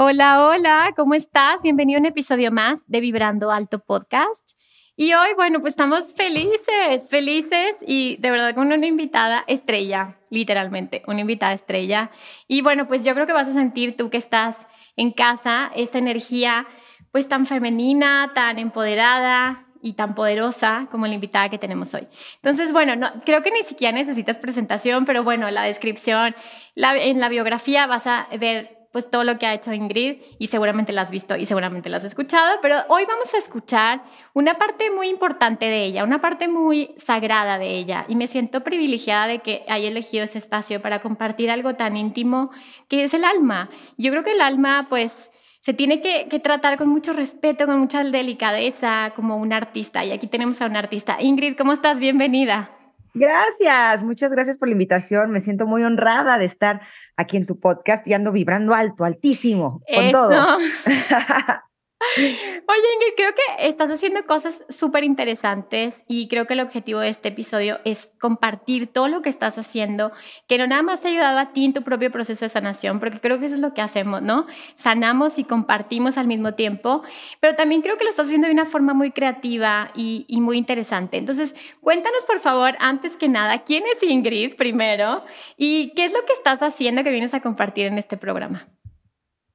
Hola, hola, ¿cómo estás? Bienvenido a un episodio más de Vibrando Alto Podcast. Y hoy, bueno, pues estamos felices, felices y de verdad con una invitada estrella, literalmente, una invitada estrella. Y bueno, pues yo creo que vas a sentir tú que estás en casa esta energía pues tan femenina, tan empoderada, y tan poderosa como la invitada que tenemos hoy. Entonces, bueno, no, creo que ni siquiera necesitas presentación, pero bueno, la descripción, en la biografía vas a ver pues todo lo que ha hecho Ingrid y seguramente la has visto y seguramente la has escuchado, pero hoy vamos a escuchar una parte muy importante de ella, una parte muy sagrada de ella y me siento privilegiada de que haya elegido ese espacio para compartir algo tan íntimo que es el alma. Yo creo que el alma pues se tiene que, que tratar con mucho respeto, con mucha delicadeza como un artista y aquí tenemos a un artista. Ingrid, ¿cómo estás? Bienvenida. Gracias, muchas gracias por la invitación. Me siento muy honrada de estar aquí en tu podcast y ando vibrando alto, altísimo, con todo. Oye, Ingrid, creo que estás haciendo cosas súper interesantes y creo que el objetivo de este episodio es compartir todo lo que estás haciendo, que no nada más te ha ayudado a ti en tu propio proceso de sanación, porque creo que eso es lo que hacemos, ¿no? Sanamos y compartimos al mismo tiempo, pero también creo que lo estás haciendo de una forma muy creativa y, y muy interesante. Entonces, cuéntanos, por favor, antes que nada, ¿quién es Ingrid primero y qué es lo que estás haciendo que vienes a compartir en este programa?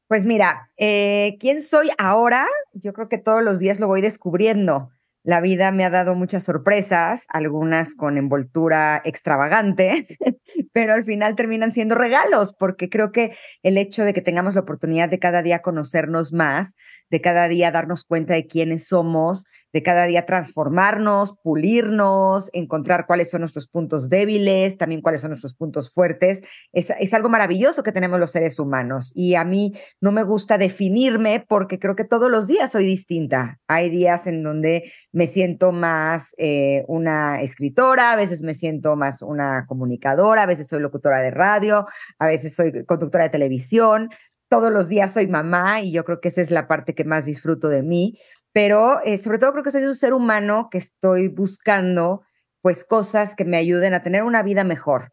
Pues mira, eh, ¿quién soy ahora? Yo creo que todos los días lo voy descubriendo. La vida me ha dado muchas sorpresas, algunas con envoltura extravagante, pero al final terminan siendo regalos, porque creo que el hecho de que tengamos la oportunidad de cada día conocernos más, de cada día darnos cuenta de quiénes somos, de cada día transformarnos, pulirnos, encontrar cuáles son nuestros puntos débiles, también cuáles son nuestros puntos fuertes. Es, es, algo maravilloso que tenemos los seres humanos y a mí no me gusta definirme porque creo que todos los días soy distinta. Hay días en donde me siento más eh, una escritora, a veces me siento más una comunicadora, a veces soy locutora de radio, a veces soy conductora de televisión. Todos los días soy mamá y yo creo que esa es la parte que más disfruto de mí pero eh, sobre todo creo que soy un ser humano que estoy buscando pues cosas que me ayuden a tener una vida mejor.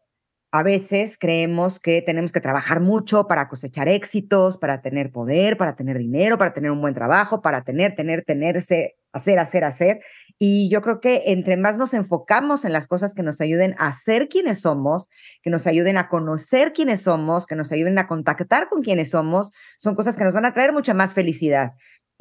A veces creemos que tenemos que trabajar mucho para cosechar éxitos, para tener poder, para tener dinero, para tener un buen trabajo, para tener, tener, tenerse, hacer, hacer, hacer. Y yo creo que entre más nos enfocamos en las cosas que nos ayuden a ser quienes somos, que nos ayuden a conocer quiénes somos, que nos ayuden a contactar con quienes somos, son cosas que nos van a traer mucha más felicidad.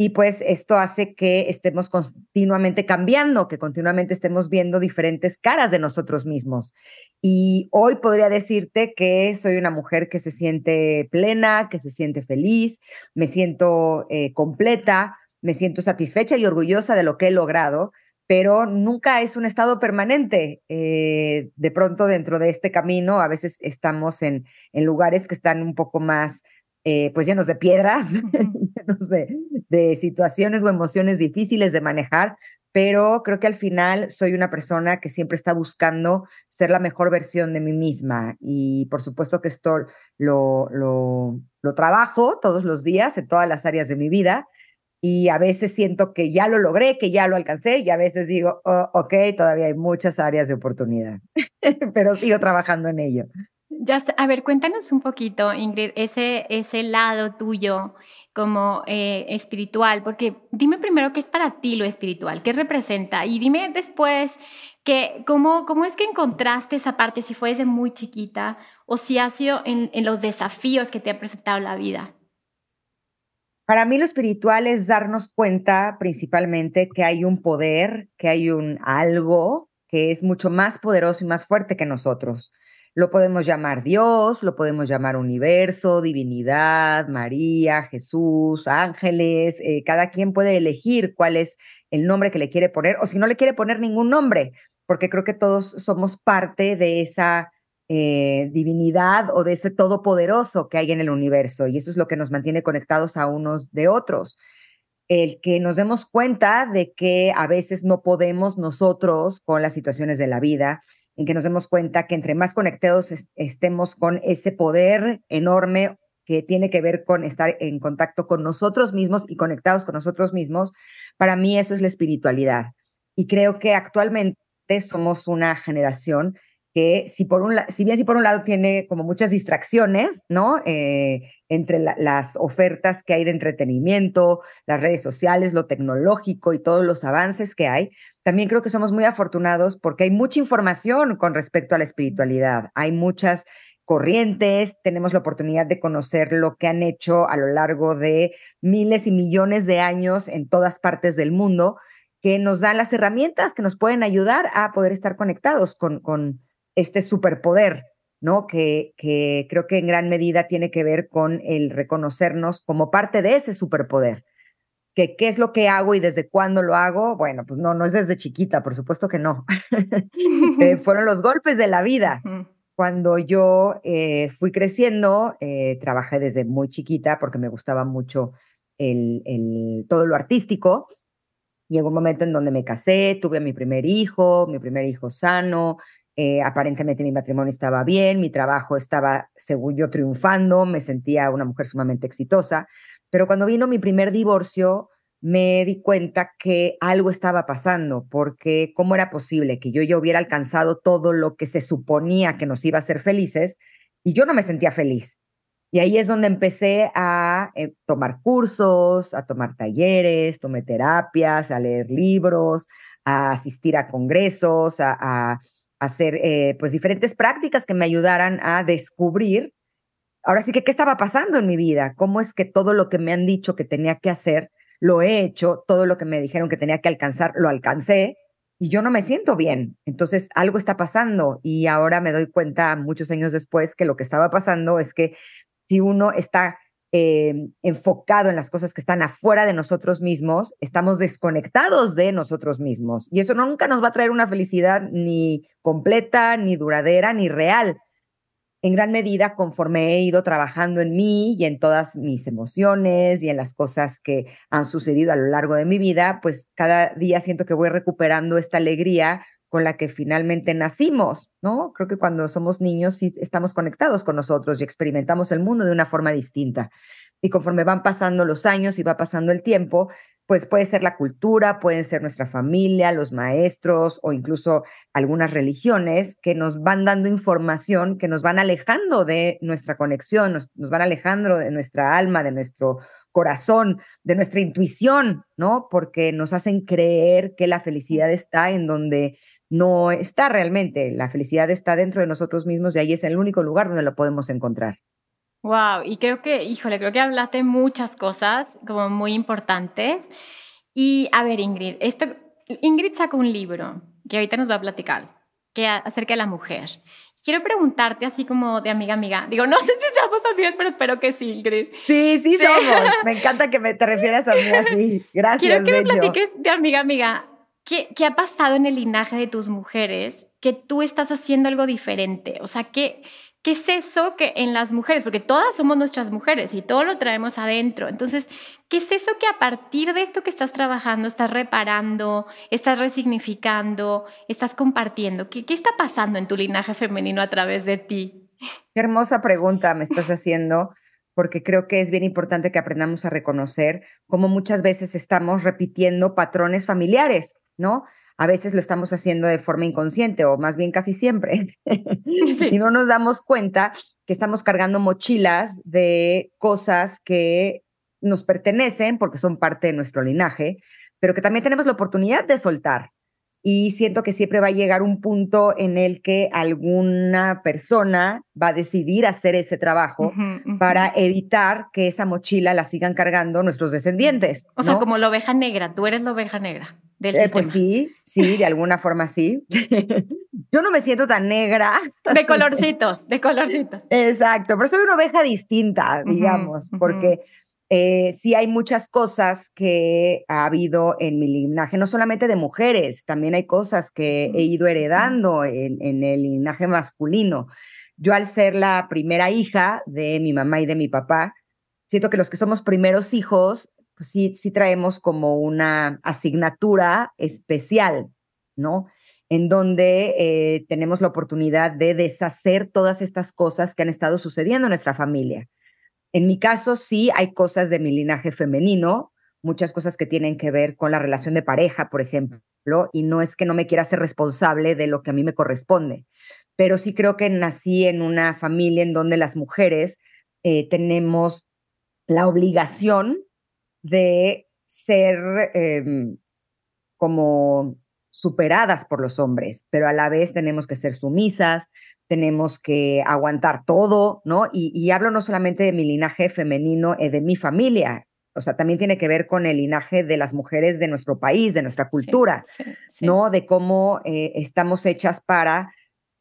Y pues esto hace que estemos continuamente cambiando, que continuamente estemos viendo diferentes caras de nosotros mismos. Y hoy podría decirte que soy una mujer que se siente plena, que se siente feliz, me siento eh, completa, me siento satisfecha y orgullosa de lo que he logrado, pero nunca es un estado permanente. Eh, de pronto dentro de este camino a veces estamos en, en lugares que están un poco más eh, pues llenos de piedras, llenos de, situaciones o emociones difíciles de manejar, pero creo que al final soy una persona que siempre está buscando ser la mejor versión de mí misma y por supuesto que esto lo, lo, lo trabajo todos los días en todas las áreas de mi vida y a veces siento que ya lo logré, que ya lo alcancé y a veces digo, oh, ok, todavía hay muchas áreas de oportunidad, pero sigo trabajando en ello. Ya, a ver, cuéntanos un poquito, Ingrid, ese, ese lado tuyo como eh, espiritual, porque dime primero qué es para ti lo espiritual, qué representa, y dime después que, cómo, cómo es que encontraste esa parte, si fue desde muy chiquita o si ha sido en, en los desafíos que te ha presentado la vida. Para mí lo espiritual es darnos cuenta principalmente que hay un poder, que hay un algo que es mucho más poderoso y más fuerte que nosotros. Lo podemos llamar Dios, lo podemos llamar universo, divinidad, María, Jesús, ángeles. Eh, cada quien puede elegir cuál es el nombre que le quiere poner o si no le quiere poner ningún nombre, porque creo que todos somos parte de esa eh, divinidad o de ese todopoderoso que hay en el universo y eso es lo que nos mantiene conectados a unos de otros. El que nos demos cuenta de que a veces no podemos nosotros con las situaciones de la vida en que nos demos cuenta que entre más conectados estemos con ese poder enorme que tiene que ver con estar en contacto con nosotros mismos y conectados con nosotros mismos, para mí eso es la espiritualidad. Y creo que actualmente somos una generación que si por un si bien si por un lado tiene como muchas distracciones, ¿no? Eh, entre las ofertas que hay de entretenimiento, las redes sociales, lo tecnológico y todos los avances que hay, también creo que somos muy afortunados porque hay mucha información con respecto a la espiritualidad. Hay muchas corrientes, tenemos la oportunidad de conocer lo que han hecho a lo largo de miles y millones de años en todas partes del mundo, que nos dan las herramientas que nos pueden ayudar a poder estar conectados con, con este superpoder, ¿no? Que, que creo que en gran medida tiene que ver con el reconocernos como parte de ese superpoder. Que qué es lo que hago y desde cuándo lo hago, bueno, pues no, no es desde chiquita, por supuesto que no. Eh, fueron los golpes de la vida. Cuando yo eh, fui creciendo, eh, trabajé desde muy chiquita porque me gustaba mucho el, el, todo lo artístico. Llegó un momento en donde me casé, tuve a mi primer hijo, mi primer hijo sano, eh, aparentemente mi matrimonio estaba bien, mi trabajo estaba, según yo, triunfando, me sentía una mujer sumamente exitosa, pero cuando vino mi primer divorcio, me di cuenta que algo estaba pasando, porque cómo era posible que yo ya hubiera alcanzado todo lo que se suponía que nos iba a hacer felices y yo no me sentía feliz. Y ahí es donde empecé a eh, tomar cursos, a tomar talleres, tomé terapias, a leer libros, a asistir a congresos, a hacer eh, pues diferentes prácticas que me ayudaran a descubrir, ahora sí que qué estaba pasando en mi vida, cómo es que todo lo que me han dicho que tenía que hacer, lo he hecho, todo lo que me dijeron que tenía que alcanzar, lo alcancé y yo no me siento bien. Entonces algo está pasando y ahora me doy cuenta muchos años después que lo que estaba pasando es que si uno está eh, enfocado en las cosas que están afuera de nosotros mismos, estamos desconectados de nosotros mismos. Y eso nunca nos va a traer una felicidad ni completa, ni duradera, ni real. En gran medida, conforme he ido trabajando en mí y en todas mis emociones y en las cosas que han sucedido a lo largo de mi vida, pues cada día siento que voy recuperando esta alegría con la que finalmente nacimos, ¿no? Creo que cuando somos niños sí estamos conectados con nosotros y experimentamos el mundo de una forma distinta. Y conforme van pasando los años y va pasando el tiempo, pues puede ser la cultura, pueden ser nuestra familia, los maestros o incluso algunas religiones que nos van dando información, que nos van alejando de nuestra conexión, nos, nos van alejando de nuestra alma, de nuestro corazón, de nuestra intuición, ¿no? Porque nos hacen creer que la felicidad está en donde no está realmente. La felicidad está dentro de nosotros mismos y ahí es el único lugar donde lo podemos encontrar. Wow, y creo que, híjole, creo que hablaste muchas cosas como muy importantes. Y a ver, Ingrid, esto, Ingrid sacó un libro que ahorita nos va a platicar, que acerca de la mujer. Quiero preguntarte así como de amiga amiga. Digo, no sé si seamos amigas, pero espero que sí, Ingrid. Sí, sí, somos. Me encanta que me, te refieras a mí así. Gracias. Quiero que me platiques de amiga amiga. ¿Qué, ¿Qué, ha pasado en el linaje de tus mujeres que tú estás haciendo algo diferente? O sea, ¿qué, ¿qué es eso que en las mujeres? Porque todas somos nuestras mujeres y todo lo traemos adentro. Entonces, ¿qué es eso que a partir de esto que estás trabajando, estás reparando, estás resignificando, estás compartiendo? ¿Qué, qué está pasando en tu linaje femenino a través de ti? Qué hermosa pregunta me estás haciendo porque creo que es bien importante que aprendamos a reconocer cómo muchas veces estamos repitiendo patrones familiares. ¿No? A veces lo estamos haciendo de forma inconsciente o más bien casi siempre. y no nos damos cuenta que estamos cargando mochilas de cosas que nos pertenecen porque son parte de nuestro linaje, pero que también tenemos la oportunidad de soltar. Y siento que siempre va a llegar un punto en el que alguna persona va a decidir hacer ese trabajo para evitar que esa mochila la sigan cargando nuestros descendientes. O sea, como la oveja negra, tú eres la oveja negra del eh, Pues sí, sí, de alguna forma sí. Yo no me siento tan negra. De colorcitos, de colorcitos. Exacto, pero soy una oveja distinta, digamos, porque eh, sí hay muchas cosas que ha habido en mi linaje, no solamente de mujeres, también hay cosas que he ido heredando en, el linaje masculino. Yo al ser la primera hija de mi mamá y de mi papá, siento que los que somos primeros hijos, pues sí, sí traemos como una asignatura especial, ¿no? En donde eh, tenemos la oportunidad de deshacer todas estas cosas que han estado sucediendo en nuestra familia en mi caso, sí hay cosas de mi linaje femenino, muchas cosas que tienen que ver con la relación de pareja, por ejemplo, y no es que no me quiera ser responsable de lo que a mí me corresponde, pero sí creo que nací en una familia en donde las mujeres eh, tenemos la obligación de ser em, como superadas por los hombres, pero a la vez tenemos que ser sumisas, tenemos que aguantar todo, ¿no? Y, hablo no solamente de mi linaje femenino, y de mi familia, o sea, también tiene que ver con el linaje de las mujeres de nuestro país, de nuestra cultura, ¿no? De cómo eh, estamos hechas para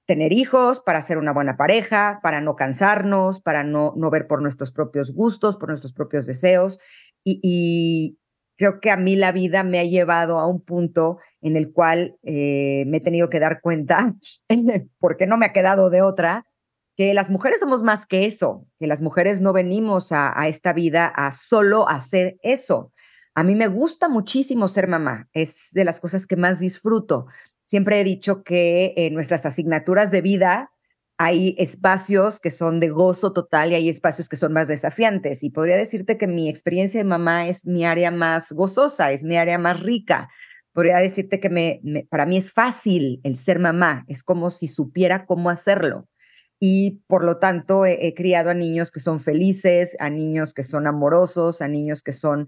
tener hijos, para ser una buena pareja, para no cansarnos, para no, no ver por nuestros propios gustos, por nuestros propios deseos. y, creo que a mí la vida me ha llevado a un punto en el cual eh, me he tenido que dar cuenta, porque no me ha quedado de otra, que las mujeres somos más que eso, que las mujeres no venimos a, esta vida a solo hacer eso. A mí me gusta muchísimo ser mamá, es de las cosas que más disfruto. Siempre he dicho que en nuestras asignaturas de vida hay espacios que son de gozo total y hay espacios que son más desafiantes. Y podría decirte que mi experiencia de mamá es mi área más gozosa, es mi área más rica. Podría decirte que me, para mí es fácil el ser mamá, es como si supiera cómo hacerlo. Y por lo tanto he, criado a niños que son felices, a niños que son amorosos, a niños que son,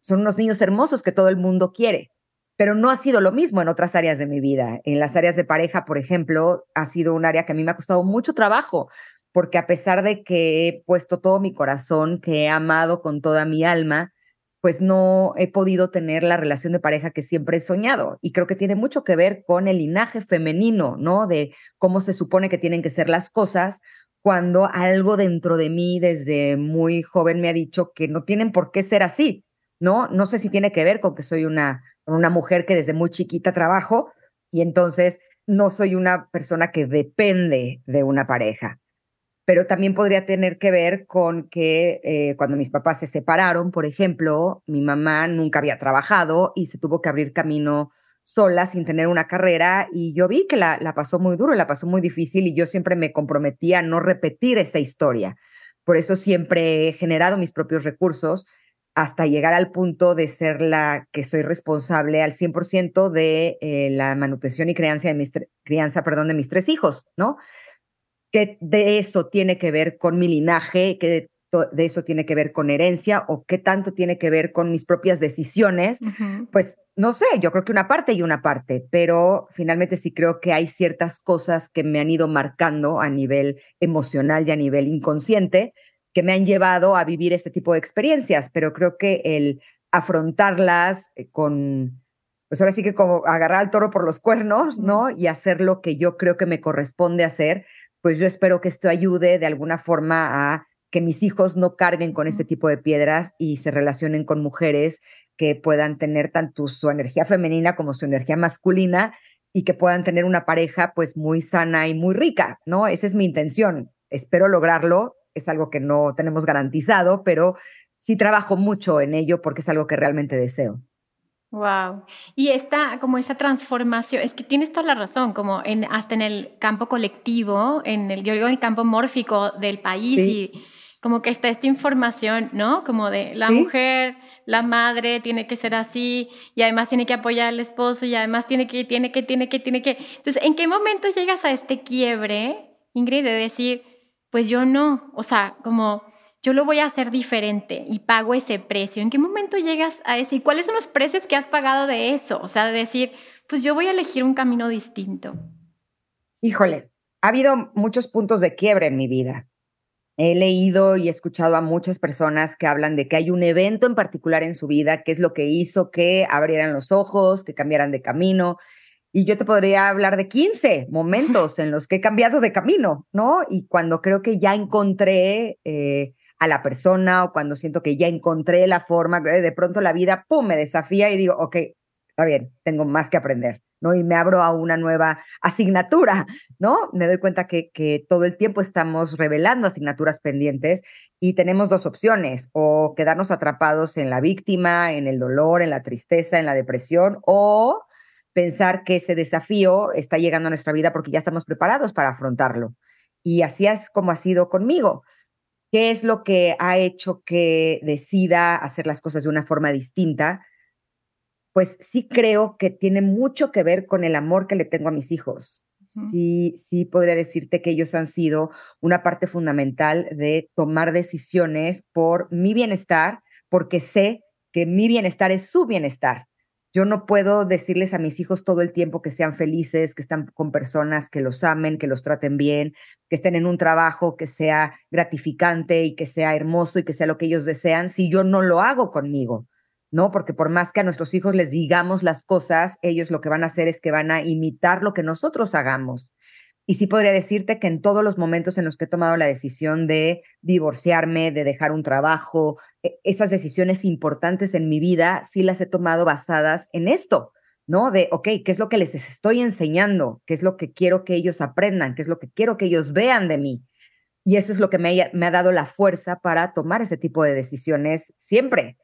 son unos niños hermosos que todo el mundo quiere pero no ha sido lo mismo en otras áreas de mi vida. En las áreas de pareja, por ejemplo, ha sido un área que a mí me ha costado mucho trabajo, porque a pesar de que he puesto todo mi corazón, que he amado con toda mi alma, pues no he podido tener la relación de pareja que siempre he soñado. Y creo que tiene mucho que ver con el linaje femenino, ¿no? De cómo se supone que tienen que ser las cosas, cuando algo dentro de mí desde muy joven me ha dicho que no tienen por qué ser así, ¿no? No sé si tiene que ver con que soy una una mujer que desde muy chiquita trabajo y entonces no soy una persona que depende de una pareja. Pero también podría tener que ver con que eh, cuando mis papás se separaron, por ejemplo, mi mamá nunca había trabajado y se tuvo que abrir camino sola sin tener una carrera y yo vi que la, la pasó muy duro, la pasó muy difícil y yo siempre me comprometía a no repetir esa historia. Por eso siempre he generado mis propios recursos hasta llegar al punto de ser la que soy responsable al 100% de eh, la manutención y crianza de mis, crianza, perdón, de mis tres hijos, ¿no? Que de eso tiene que ver con mi linaje, que de, eso tiene que ver con herencia o qué tanto tiene que ver con mis propias decisiones, pues no sé, yo creo que una parte y una parte, pero finalmente sí creo que hay ciertas cosas que me han ido marcando a nivel emocional y a nivel inconsciente que me han llevado a vivir este tipo de experiencias, pero creo que el afrontarlas eh, con, pues ahora sí que como agarrar al toro por los cuernos, ¿no? Y hacer lo que yo creo que me corresponde hacer, pues yo espero que esto ayude de alguna forma a que mis hijos no carguen con este tipo de piedras y se relacionen con mujeres que puedan tener tanto su energía femenina como su energía masculina y que puedan tener una pareja pues muy sana y muy rica, ¿no? Esa es mi intención. Espero lograrlo es algo que no tenemos garantizado, pero sí trabajo mucho en ello porque es algo que realmente deseo. Wow. Y esta, como esa transformación, es que tienes toda la razón, como en, hasta en el campo colectivo, en el, yo digo, en el campo mórfico del país y como que está esta información, ¿no? Como de la mujer, la madre tiene que ser así y además tiene que apoyar al esposo y además tiene que, tiene que, tiene que, tiene que. Entonces, ¿en qué momento llegas a este quiebre, Ingrid, de decir, pues yo no, o sea, como yo lo voy a hacer diferente y pago ese precio. ¿En qué momento llegas a eso? ¿Y cuáles son los precios que has pagado de eso? O sea, de decir, pues yo voy a elegir un camino distinto? Híjole, ha habido muchos puntos de quiebre en mi vida. He leído y escuchado a muchas personas que hablan de que hay un evento en particular en su vida, que es lo que hizo que abrieran los ojos, que cambiaran de camino. Y yo te podría hablar de 15 momentos en los que he cambiado de camino, ¿no? Y cuando creo que ya encontré eh, a la persona o cuando siento que ya encontré la forma, eh, de pronto la vida, ¡pum!, me desafía y digo, ok, está bien, tengo más que aprender. ¿no? Y me abro a una nueva asignatura, ¿no? Me doy cuenta que, que todo el tiempo estamos revelando asignaturas pendientes y tenemos dos opciones, o quedarnos atrapados en la víctima, en el dolor, en la tristeza, en la depresión, o pensar que ese desafío está llegando a nuestra vida porque ya estamos preparados para afrontarlo. Y así es como ha sido conmigo. ¿Qué es lo que ha hecho que decida hacer las cosas de una forma distinta? pues sí creo que tiene mucho que ver con el amor que le tengo a mis hijos. Sí, sí podría decirte que ellos han sido una parte fundamental de tomar decisiones por mi bienestar, porque sé que mi bienestar es su bienestar. Yo no puedo decirles a mis hijos todo el tiempo que sean felices, que están con personas que los amen, que los traten bien, que estén en un trabajo que sea gratificante y que sea hermoso y que sea lo que ellos desean, si yo no lo hago conmigo. ¿no? Porque por más que a nuestros hijos les digamos las cosas, ellos lo que van a hacer es que van a imitar lo que nosotros hagamos. Y sí podría decirte que en todos los momentos en los que he tomado la decisión de divorciarme, de dejar un trabajo, e, esas decisiones importantes en mi vida, sí las he tomado basadas en esto, ¿no? De, ok, ¿qué es lo que les estoy enseñando? ¿Qué es lo que quiero que ellos aprendan? ¿Qué es lo que quiero que ellos vean de mí? Y eso es lo que me, me ha dado la fuerza para tomar ese tipo de decisiones siempre.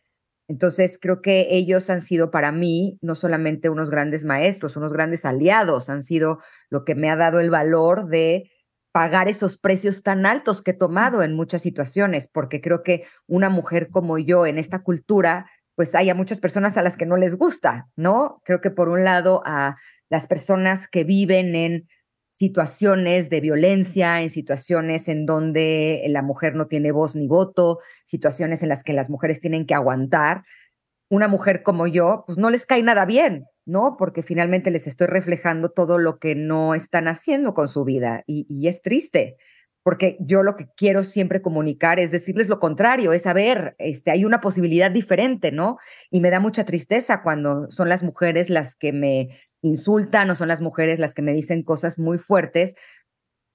Entonces, creo que ellos han sido para mí no solamente unos grandes maestros, unos grandes aliados, han sido lo que me ha dado el valor de pagar esos precios tan altos que he tomado en muchas situaciones, porque creo que una mujer como yo en esta cultura, pues hay a muchas personas a las que no les gusta, ¿no? Creo que por un lado a las personas que viven en situaciones de violencia, en situaciones en donde la mujer no tiene voz ni voto, situaciones en las que las mujeres tienen que aguantar. Una mujer como yo, pues no les cae nada bien, ¿no? Porque finalmente les estoy reflejando todo lo que no están haciendo con su vida y, es triste, porque yo lo que quiero siempre comunicar es decirles lo contrario, es saber, este, hay una posibilidad diferente, ¿no? Y me da mucha tristeza cuando son las mujeres las que me insultan o son las mujeres las que me dicen cosas muy fuertes,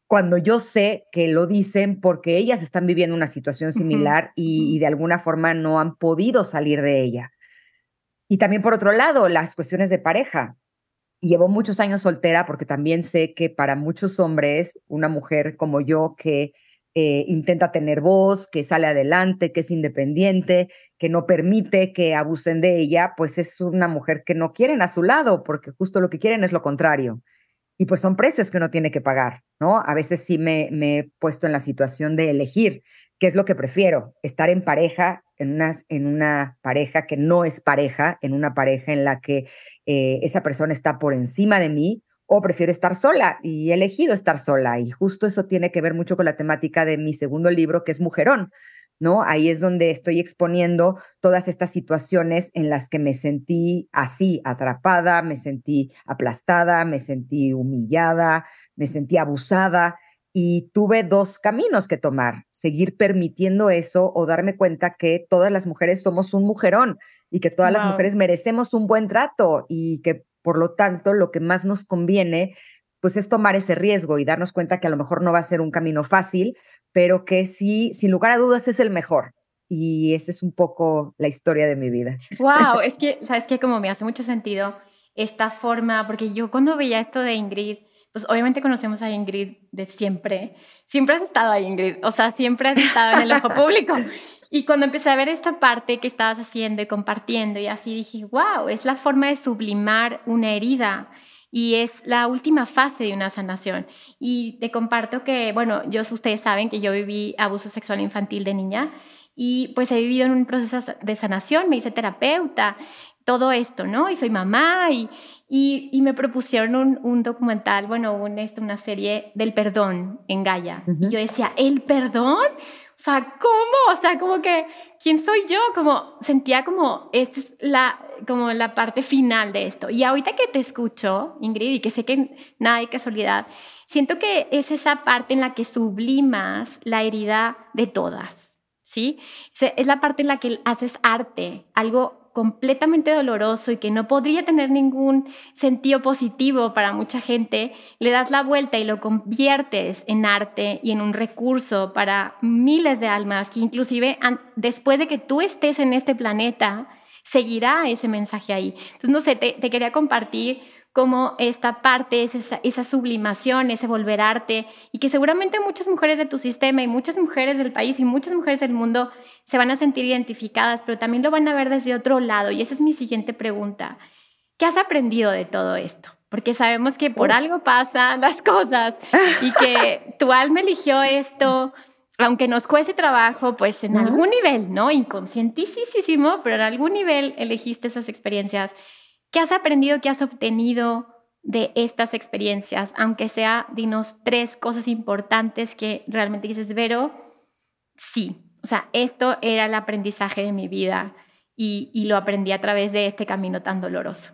cuando yo sé que lo dicen porque ellas están viviendo una situación similar y, de alguna forma no han podido salir de ella. Y también por otro lado, las cuestiones de pareja. Llevo muchos años soltera porque también sé que para muchos hombres, una mujer como yo que eh, intenta tener voz, que sale adelante, que es independiente, que no permite que abusen de ella, pues es una mujer que no quieren a su lado, porque justo lo que quieren es lo contrario. Y pues son precios que uno tiene que pagar, ¿no? A veces sí me, he puesto en la situación de elegir qué es lo que prefiero, estar en pareja, en una, en una pareja que no es pareja, en una pareja en la que eh, esa persona está por encima de mí, o prefiero estar sola y he elegido estar sola. Y justo eso tiene que ver mucho con la temática de mi segundo libro, que es Mujerón, ¿no? Ahí es donde estoy exponiendo todas estas situaciones en las que me sentí así, atrapada, me sentí aplastada, me sentí humillada, me sentí abusada. Y tuve dos caminos que tomar, seguir permitiendo eso o darme cuenta que todas las mujeres somos un mujerón y que todas las mujeres merecemos un buen trato y que por lo tanto, lo que más nos conviene, pues es tomar ese riesgo y darnos cuenta que a lo mejor no va a ser un camino fácil, pero que sí, sin lugar a dudas, es el mejor. Y esa es un poco la historia de mi vida. Wow, es que, ¿sabes qué? Como me hace mucho sentido esta forma, porque yo cuando veía esto de Ingrid, pues obviamente conocemos a Ingrid de siempre. Siempre has estado ahí, Ingrid. O sea, siempre has estado en el ojo público. Y cuando empecé a ver esta parte que estabas haciendo y compartiendo y así dije, wow, es la forma de sublimar una herida y es la última fase de una sanación. Y te comparto que, bueno, yo, ustedes saben que yo viví abuso sexual infantil de niña y pues he vivido en un proceso de sanación, me hice terapeuta, todo esto, ¿no? Y soy mamá y, y, me propusieron un, un, documental, bueno, un, este, una serie del perdón en Gaia. Y yo decía, ¿el perdón? O sea, ¿cómo? O sea, como que, ¿quién soy yo? Como sentía como, esta es la, como la parte final de esto. Y ahorita que te escucho, Ingrid, y que sé que nada de casualidad, siento que es esa parte en la que sublimas la herida de todas, ¿sí? Es la parte en la que haces arte, algo completamente doloroso y que no podría tener ningún sentido positivo para mucha gente, le das la vuelta y lo conviertes en arte y en un recurso para miles de almas que inclusive después de que tú estés en este planeta, seguirá ese mensaje ahí. Entonces, no sé, te, te quería compartir cómo esta parte es esa, sublimación, ese volver arte, y que seguramente muchas mujeres de tu sistema y muchas mujeres del país y muchas mujeres del mundo se van a sentir identificadas, pero también lo van a ver desde otro lado. Y esa es mi siguiente pregunta. ¿Qué has aprendido de todo esto? Porque sabemos que por algo pasan las cosas y que tu alma eligió esto, aunque nos cueste trabajo, pues en algún nivel, ¿no? Inconscientísimo, pero en algún nivel elegiste esas experiencias ¿Qué has aprendido, qué has obtenido de estas experiencias? Aunque sea, dinos tres cosas importantes que realmente dices, Vero, sí, o sea, esto era el aprendizaje de mi vida y, y lo aprendí a través de este camino tan doloroso.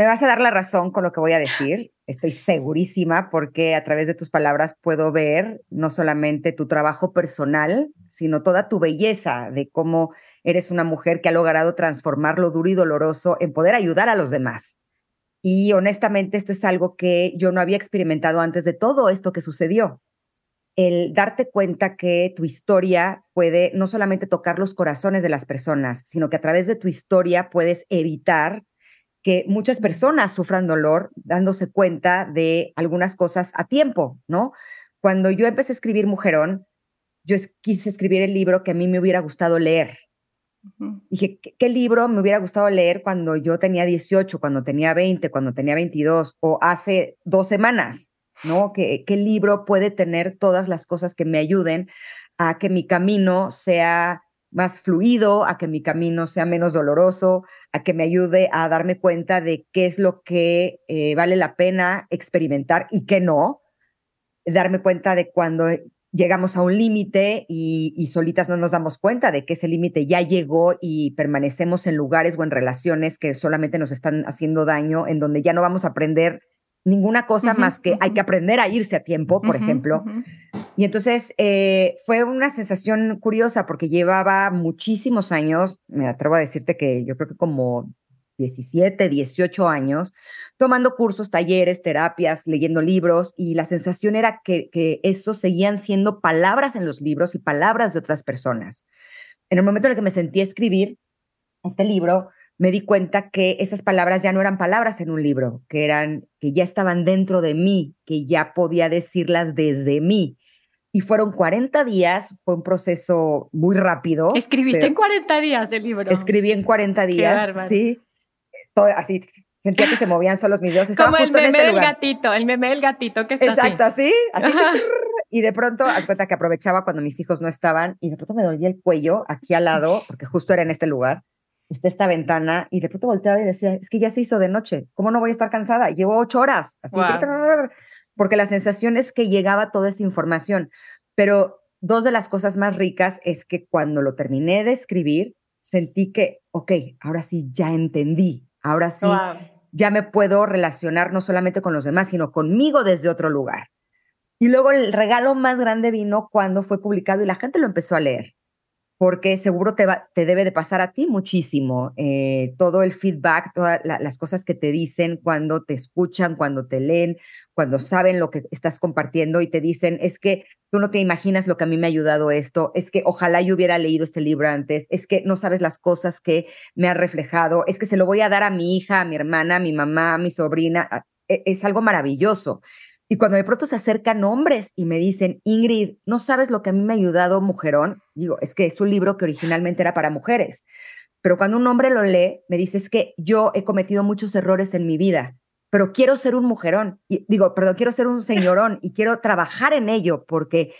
Me vas a dar la razón con lo que voy a decir. Estoy segurísima porque a través de tus palabras puedo ver no solamente tu trabajo personal, sino toda tu belleza de cómo eres una mujer que ha logrado transformar lo duro y doloroso en poder ayudar a los demás. Y honestamente esto es algo que yo no había experimentado antes de todo esto que sucedió. El darte cuenta que tu historia puede no solamente tocar los corazones de las personas, sino que a través de tu historia puedes evitar que muchas personas sufran dolor dándose cuenta de algunas cosas a tiempo, ¿no? Cuando yo empecé a escribir Mujerón, yo quise escribir el libro que a mí me hubiera gustado leer. Dije, ¿qué, libro me hubiera gustado leer cuando yo tenía 18, cuando tenía 20, cuando tenía 22 o hace dos semanas? ¿No? ¿Qué, ¿Qué libro puede tener todas las cosas que me ayuden a que mi camino sea más fluido, a que mi camino sea menos doloroso, a que me ayude a darme cuenta de qué es lo que eh, vale la pena experimentar y qué no, darme cuenta de cuando llegamos a un límite y, y, solitas no nos damos cuenta de que ese límite ya llegó y permanecemos en lugares o en relaciones que solamente nos están haciendo daño, en donde ya no vamos a aprender ninguna cosa más que hay que aprender a irse a tiempo, por ejemplo. Y entonces eh, fue una sensación curiosa porque llevaba muchísimos años, me atrevo a decirte que yo creo que como 17, 18 años, tomando cursos, talleres, terapias, leyendo libros, y la sensación era que, que eso seguían siendo palabras en los libros y palabras de otras personas. En el momento en el que me sentí escribir este libro, me di cuenta que esas palabras ya no eran palabras en un libro, que eran que ya estaban dentro de mí, que ya podía decirlas desde mí. Y fueron 40 días, fue un proceso muy rápido. Escribiste en 40 días el libro. Escribí en 40 días, sí. Todo así sentía que se movían solos mis dedos. Como el meme este del gatito, el meme del gatito que está Exacto, así, así. y de pronto, haz cuenta que aprovechaba cuando mis hijos no estaban y de pronto me dolía el cuello aquí al lado, porque justo era en este lugar está esta ventana y de pronto volteaba y decía, es que ya se hizo de noche, ¿cómo no voy a estar cansada? Llevo ocho horas. Porque la sensación es que llegaba toda esa información. Pero dos de las cosas más ricas es que cuando lo terminé de escribir, sentí que, ok, ahora sí ya entendí, ahora sí ya me puedo relacionar no solamente con los demás, sino conmigo desde otro lugar. Y luego el regalo más grande vino cuando fue publicado y la gente lo empezó a leer porque seguro te, te debe de pasar a ti muchísimo. Eh, todo el feedback, todas las cosas que te dicen cuando te escuchan, cuando te leen, cuando saben lo que estás compartiendo y te dicen, es que tú no te imaginas lo que a mí me ha ayudado esto, es que ojalá yo hubiera leído este libro antes, es que no sabes las cosas que me ha reflejado, es que se lo voy a dar a mi hija, a mi hermana, a mi mamá, a mi sobrina. E, es algo maravilloso. Y cuando de pronto se acercan hombres y me dicen, Ingrid, ¿no sabes lo que a mí me ha ayudado Mujerón? Digo, es que es un libro que originalmente era para mujeres. Pero cuando un hombre lo lee, me dice, es que yo he cometido muchos errores en mi vida, pero quiero ser un mujerón. Y, digo, perdón, quiero ser un señorón y quiero trabajar en ello porque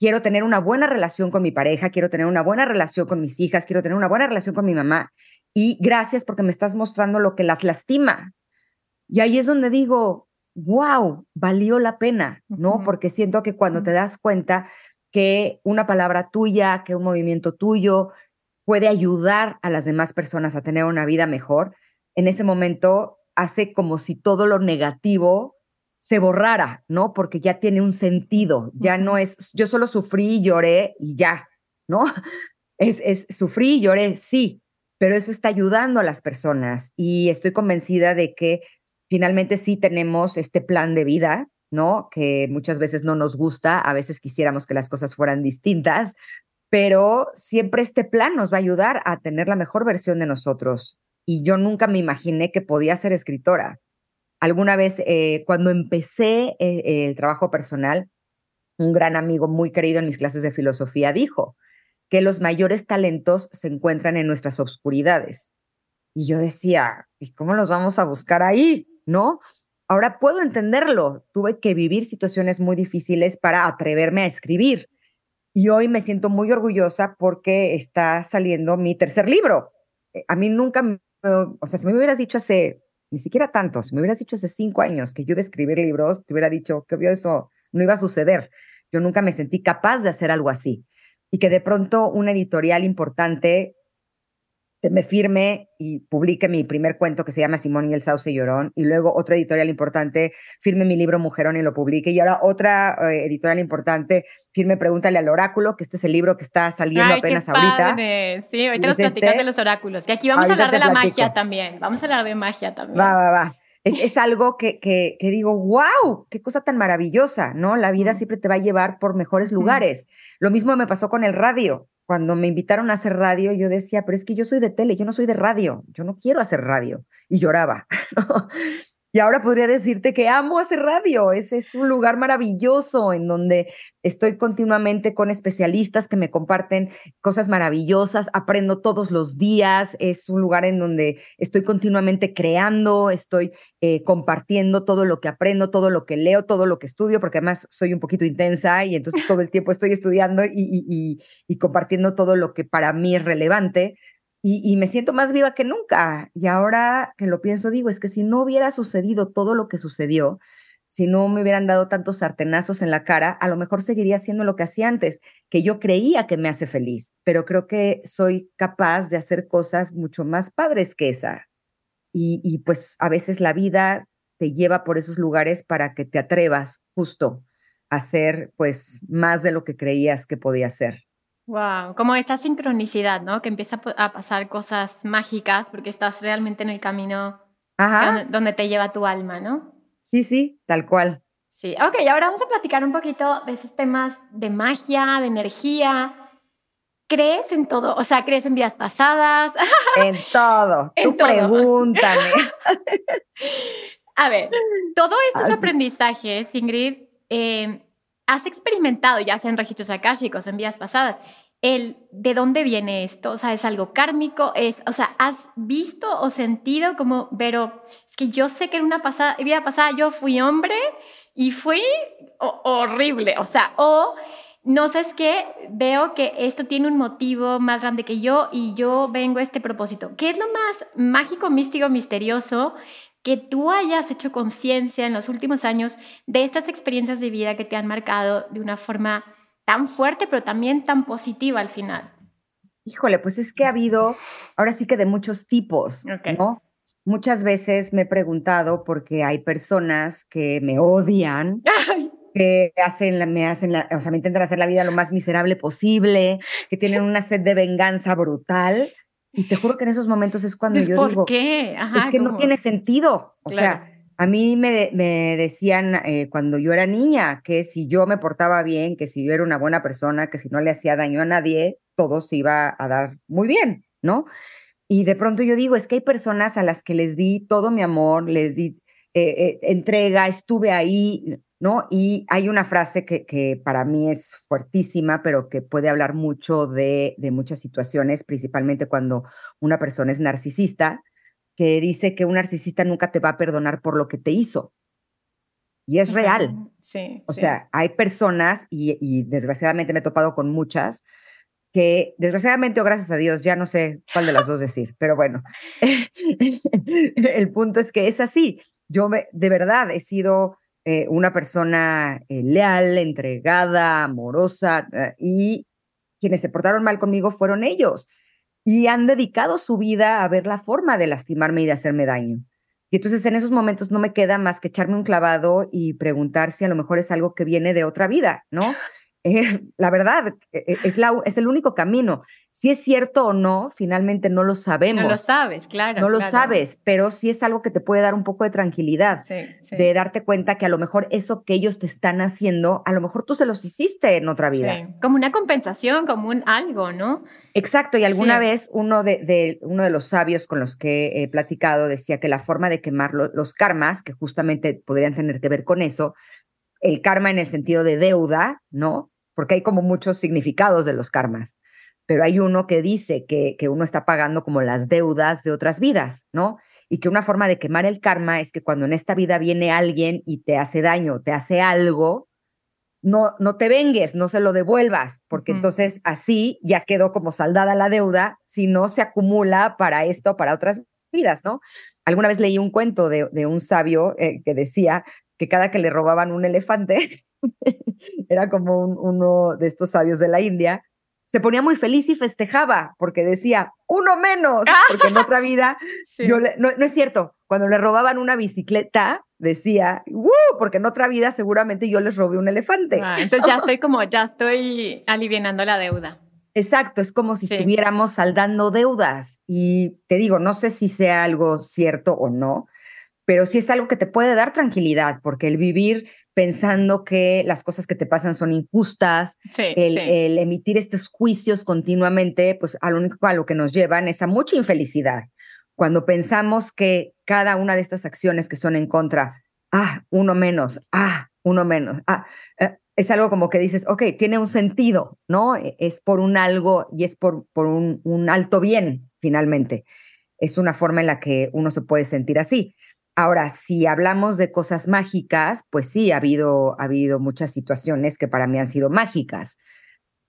quiero tener una buena relación con mi pareja, quiero tener una buena relación con mis hijas, quiero tener una buena relación con mi mamá. Y gracias porque me estás mostrando lo que las lastima. Y ahí es donde digo, wow, valió la pena, ¿no? Porque siento que cuando te das cuenta que una palabra tuya, que un movimiento tuyo puede ayudar a las demás personas a tener una vida mejor, en ese momento hace como si todo lo negativo se borrara, ¿no? Porque ya tiene un sentido, ya no es, yo solo sufrí y lloré y ya, ¿no? Es, es, sufrí y lloré, sí, pero eso está ayudando a las personas y estoy convencida de que finalmente sí tenemos este plan de vida, ¿no? Que muchas veces no nos gusta, a veces quisiéramos que las cosas fueran distintas, pero siempre este plan nos va a ayudar a tener la mejor versión de nosotros. Y yo nunca me imaginé que podía ser escritora. Alguna vez, eh, cuando empecé eh, el trabajo personal, un gran amigo muy querido en mis clases de filosofía dijo que los mayores talentos se encuentran en nuestras obscuridades. Y yo decía, ¿y cómo los vamos a buscar ahí? ¿No? Ahora puedo entenderlo. Tuve que vivir situaciones muy difíciles para atreverme a escribir. Y hoy me siento muy orgullosa porque está saliendo mi tercer libro. Eh, a mí nunca, o sea, si me hubieras dicho hace, ni siquiera tanto, si me hubieras dicho hace cinco años que yo iba a escribir libros, te hubiera dicho que obvio eso no iba a suceder. Yo nunca me sentí capaz de hacer algo así. Y que de pronto una editorial importante me firme y publique mi primer cuento que se llama Simón y el Sauce Llorón, y luego otra editorial importante firme mi libro Mujerón y lo publique, y ahora otra eh, editorial importante firme Pregúntale al Oráculo, que este es el libro que está saliendo apenas ahorita. Sí, ahorita nos platicas de los oráculos, que aquí vamos a hablar de la magia también, vamos a hablar de magia también. Va, va, va. Es, es algo que, que, que, digo, wow, qué cosa tan maravillosa, ¿no? La vida siempre te va a llevar por mejores lugares. Lo mismo me pasó con el radio cuando me invitaron a hacer radio, yo decía, pero es que yo soy de tele, yo no soy de radio, yo no quiero hacer radio. Y lloraba. Y ahora podría decirte que amo hacer radio. Ese es un lugar maravilloso en donde estoy continuamente con especialistas que me comparten cosas maravillosas. Aprendo todos los días. Es un lugar en donde estoy continuamente creando, estoy eh, compartiendo todo lo que aprendo, todo lo que leo, todo lo que estudio, porque además soy un poquito intensa y entonces todo el tiempo estoy estudiando y, y compartiendo todo lo que para mí es relevante y, me siento más viva que nunca. Y ahora que lo pienso, digo, es que si no hubiera sucedido todo lo que sucedió, si no me hubieran dado tantos sartenazos en la cara, a lo mejor seguiría haciendo lo que hacía antes, que yo creía que me hace feliz, pero creo que soy capaz de hacer cosas mucho más padres que esa. Y, y pues a veces la vida te lleva por esos lugares para que te atrevas justo a hacer pues más de lo que creías que podía ser. Wow, como esta sincronicidad, ¿no? Que empieza a pasar cosas mágicas porque estás realmente en el camino Donde, te lleva tu alma, ¿no? Sí, sí, tal cual. Sí, ok, ahora vamos a platicar un poquito de esos temas de magia, de energía. ¿Crees en todo? O sea, ¿crees en vidas pasadas? En todo. En Tú pregúntame. a ver, todos estos aprendizajes, Ingrid, eh, has experimentado, ya sea en registros akáshicos, en vidas pasadas, el de dónde viene esto, o sea, es algo kármico, es, o sea, has visto o sentido como, pero es que yo sé que en una pasada, vida pasada yo fui hombre y fui horrible, o sea, o no sé, es que veo que esto tiene un motivo más grande que yo y yo vengo a este propósito. ¿Qué es lo más mágico, místico, misterioso que tú hayas hecho conciencia en los últimos años de estas experiencias de vida que te han marcado de una forma tan fuerte, pero también tan positiva al final? Híjole, pues es que ha habido, ahora sí que de muchos tipos, ¿no? Muchas veces me he preguntado porque hay personas que me odian, que hacen me hacen o sea, me intentan hacer la vida lo más miserable posible, que tienen una sed de venganza brutal. Y te juro que en esos momentos es cuando yo ¿por digo, qué? es que no tiene sentido. O sea, a mí me, decían eh, cuando yo era niña que si yo me portaba bien, que si yo era una buena persona, que si no le hacía daño a nadie, todo se iba a dar muy bien, ¿no? Y de pronto yo digo, es que hay personas a las que les di todo mi amor, les di eh, eh, entrega, estuve ahí, ¿no? Y hay una frase que, para mí es fuertísima, pero que puede hablar mucho de, muchas situaciones, principalmente cuando una persona es narcisista, que dice que un narcisista nunca te va a perdonar por lo que te hizo. Y es real. Sí. O sea, hay personas, y, y desgraciadamente me he topado con muchas, que desgraciadamente o gracias a Dios, ya no sé cuál de las dos decir, pero bueno, el punto es que es así. Yo me, de verdad he sido eh, una persona eh, leal, entregada, amorosa, eh, y quienes se portaron mal conmigo fueron ellos. Y han dedicado su vida a ver la forma de lastimarme y de hacerme daño. Y entonces en esos momentos no me queda más que echarme un clavado y preguntar si a lo mejor es algo que viene de otra vida, ¿no? Eh, la verdad, eh, es, la, es el único camino. Si es cierto o no, finalmente no lo sabemos. No lo sabes, claro. No lo claro. sabes, pero sí es algo que te puede dar un poco de tranquilidad, sí, sí. de darte cuenta que a lo mejor eso que ellos te están haciendo, a lo mejor tú se los hiciste en otra vida. Sí. Como una compensación, como un algo, ¿no? Exacto, y alguna vez uno de, de, uno de los sabios con los que he platicado decía que la forma de quemar lo, los karmas, que justamente podrían tener que ver con eso, el karma en el sentido de deuda, ¿no? Porque hay como muchos significados de los karmas, pero hay uno que dice que, que uno está pagando como las deudas de otras vidas, ¿no? Y que una forma de quemar el karma es que cuando en esta vida viene alguien y te hace daño, te hace algo, no, no te vengues, no se lo devuelvas, porque uh -huh. entonces así ya quedó como saldada la deuda, si no se acumula para esto, para otras vidas, ¿no? Alguna vez leí un cuento de, de un sabio eh, que decía que cada que le robaban un elefante, era como un, uno de estos sabios de la India, se ponía muy feliz y festejaba porque decía, uno menos, porque en otra vida, sí. yo le, no, no, es cierto, cuando le robaban una bicicleta, decía, ¡uh! porque en otra vida seguramente yo les robé un elefante. Ah, entonces ya estoy como, ya estoy aliviando la deuda. Exacto, es como si sí. estuviéramos saldando deudas. Y te digo, no sé si sea algo cierto o no, pero sí es algo que te puede dar tranquilidad, porque el vivir pensando que las cosas que te pasan son injustas, sí, el, sí. el, emitir estos juicios continuamente, pues a lo único a lo que nos llevan es a mucha infelicidad. Cuando pensamos que cada una de estas acciones que son en contra, ah, uno menos, ah, uno menos, ah, eh, es algo como que dices, ok, tiene un sentido, ¿no? E, Es por un algo y es por, por un, alto bien, finalmente. Es una forma en la que uno se puede sentir así. Ahora, si hablamos de cosas mágicas, pues sí, ha habido, ha habido muchas situaciones que para mí han sido mágicas.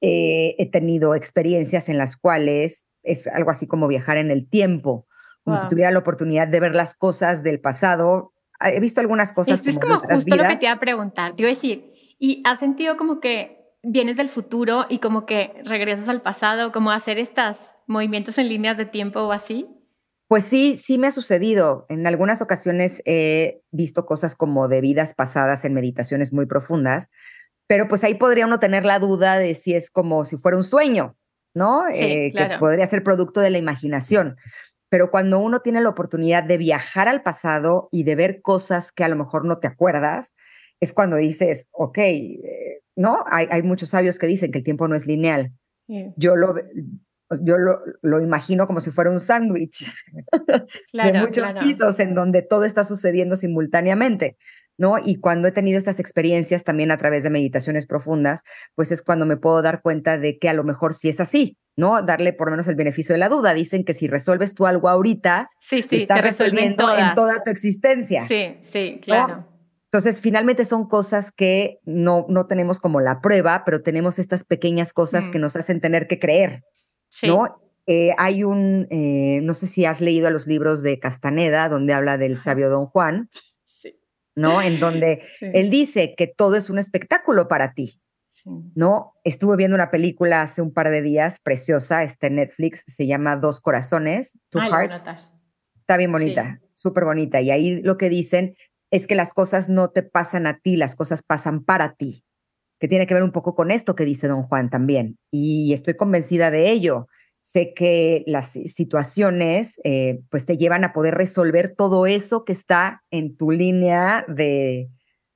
Eh, he tenido experiencias en las cuales es algo así como viajar en el tiempo, como wow. si tuviera la oportunidad de ver las cosas del pasado. He visto algunas cosas. Esto es como justo vidas. lo que te iba a preguntar. Te iba a decir, ¿y has sentido como que vienes del futuro y como que regresas al pasado, como hacer estos movimientos en líneas de tiempo o así? Pues sí, sí me ha sucedido. En algunas ocasiones he visto cosas como de vidas pasadas en meditaciones muy profundas, pero pues ahí podría uno tener la duda de si es como si fuera un sueño, ¿no? Sí, eh, claro. Que podría ser producto de la imaginación. Pero cuando uno tiene la oportunidad de viajar al pasado y de ver cosas que a lo mejor no te acuerdas, es cuando dices, ok, eh, ¿no? Hay, hay, muchos sabios que dicen que el tiempo no es lineal. Sí. Yo lo, yo lo, lo, imagino como si fuera un sándwich claro, de muchos claro. pisos en donde todo está sucediendo simultáneamente, ¿no? Y cuando he tenido estas experiencias también a través de meditaciones profundas, pues es cuando me puedo dar cuenta de que a lo mejor sí es así, ¿no? Darle por lo menos el beneficio de la duda. Dicen que si resuelves tú algo ahorita, sí, sí, estás se resuelven todas. en toda tu existencia. Sí, sí, claro. ¿no? Entonces, finalmente son cosas que no, no tenemos como la prueba, pero tenemos estas pequeñas cosas mm. que nos hacen tener que creer. Sí. ¿no? Eh, hay un, eh, no sé si has leído a los libros de Castaneda, donde habla del sabio Don Juan. ¿No? En donde sí. él dice que todo es un espectáculo para ti, sí. ¿no? Estuve viendo una película hace un par de días, preciosa, está en Netflix, se llama Dos Corazones, Two Ay, Hearts. Está bien bonita, súper bonita. Y ahí lo que dicen es que las cosas no te pasan a ti, las cosas pasan para ti que tiene que ver un poco con esto que dice don Juan también. Y estoy convencida de ello. Sé que las situaciones eh, pues te llevan a poder resolver todo eso que está en tu línea de,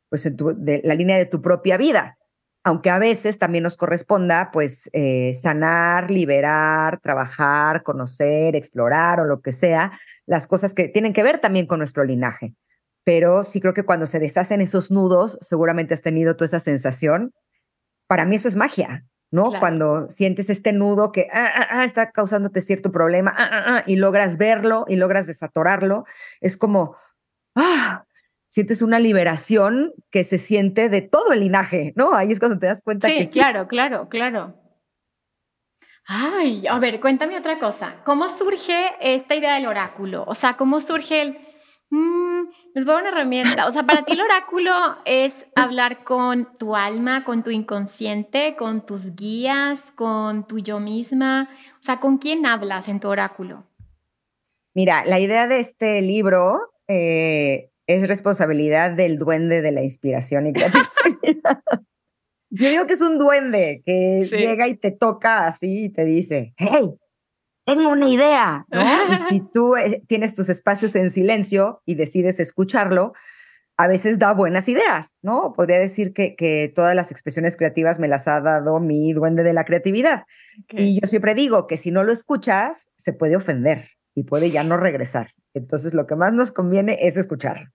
pues en tu, de la línea de tu propia vida. Aunque a veces también nos corresponda pues eh, sanar, liberar, trabajar, conocer, explorar o lo que sea, las cosas que tienen que ver también con nuestro linaje pero sí creo que cuando se deshacen esos nudos, seguramente has tenido toda esa sensación. Para mí eso es magia, ¿no? Cuando sientes este nudo que ah, ah, ah, está causándote cierto problema y logras verlo y logras desatorarlo, es como, ah, sientes una liberación que se siente de todo el linaje, ¿no? Ahí es cuando te das cuenta que sí. claro, claro, claro. Ay, a ver, cuéntame otra cosa. ¿Cómo surge esta idea del oráculo? O sea, ¿cómo surge el... Mmm, les voy a una herramienta. O sea, para ti el oráculo es hablar con tu alma, con tu inconsciente, con tus guías, con tu yo misma. O sea, ¿con quién hablas en tu oráculo? Mira, la idea de este libro eh, es responsabilidad del duende de la inspiración y creatividad. Yo digo que es un duende que llega y te toca así y te dice, hey, tengo una idea, ¿no? y si tú eh, tienes tus espacios en silencio y decides escucharlo, a veces da buenas ideas, ¿no? Podría decir que, que todas las expresiones creativas me las ha dado mi duende de la creatividad. Y yo siempre digo que si no lo escuchas, se puede ofender y puede ya no regresar. Entonces, lo que más nos conviene es escucharlo.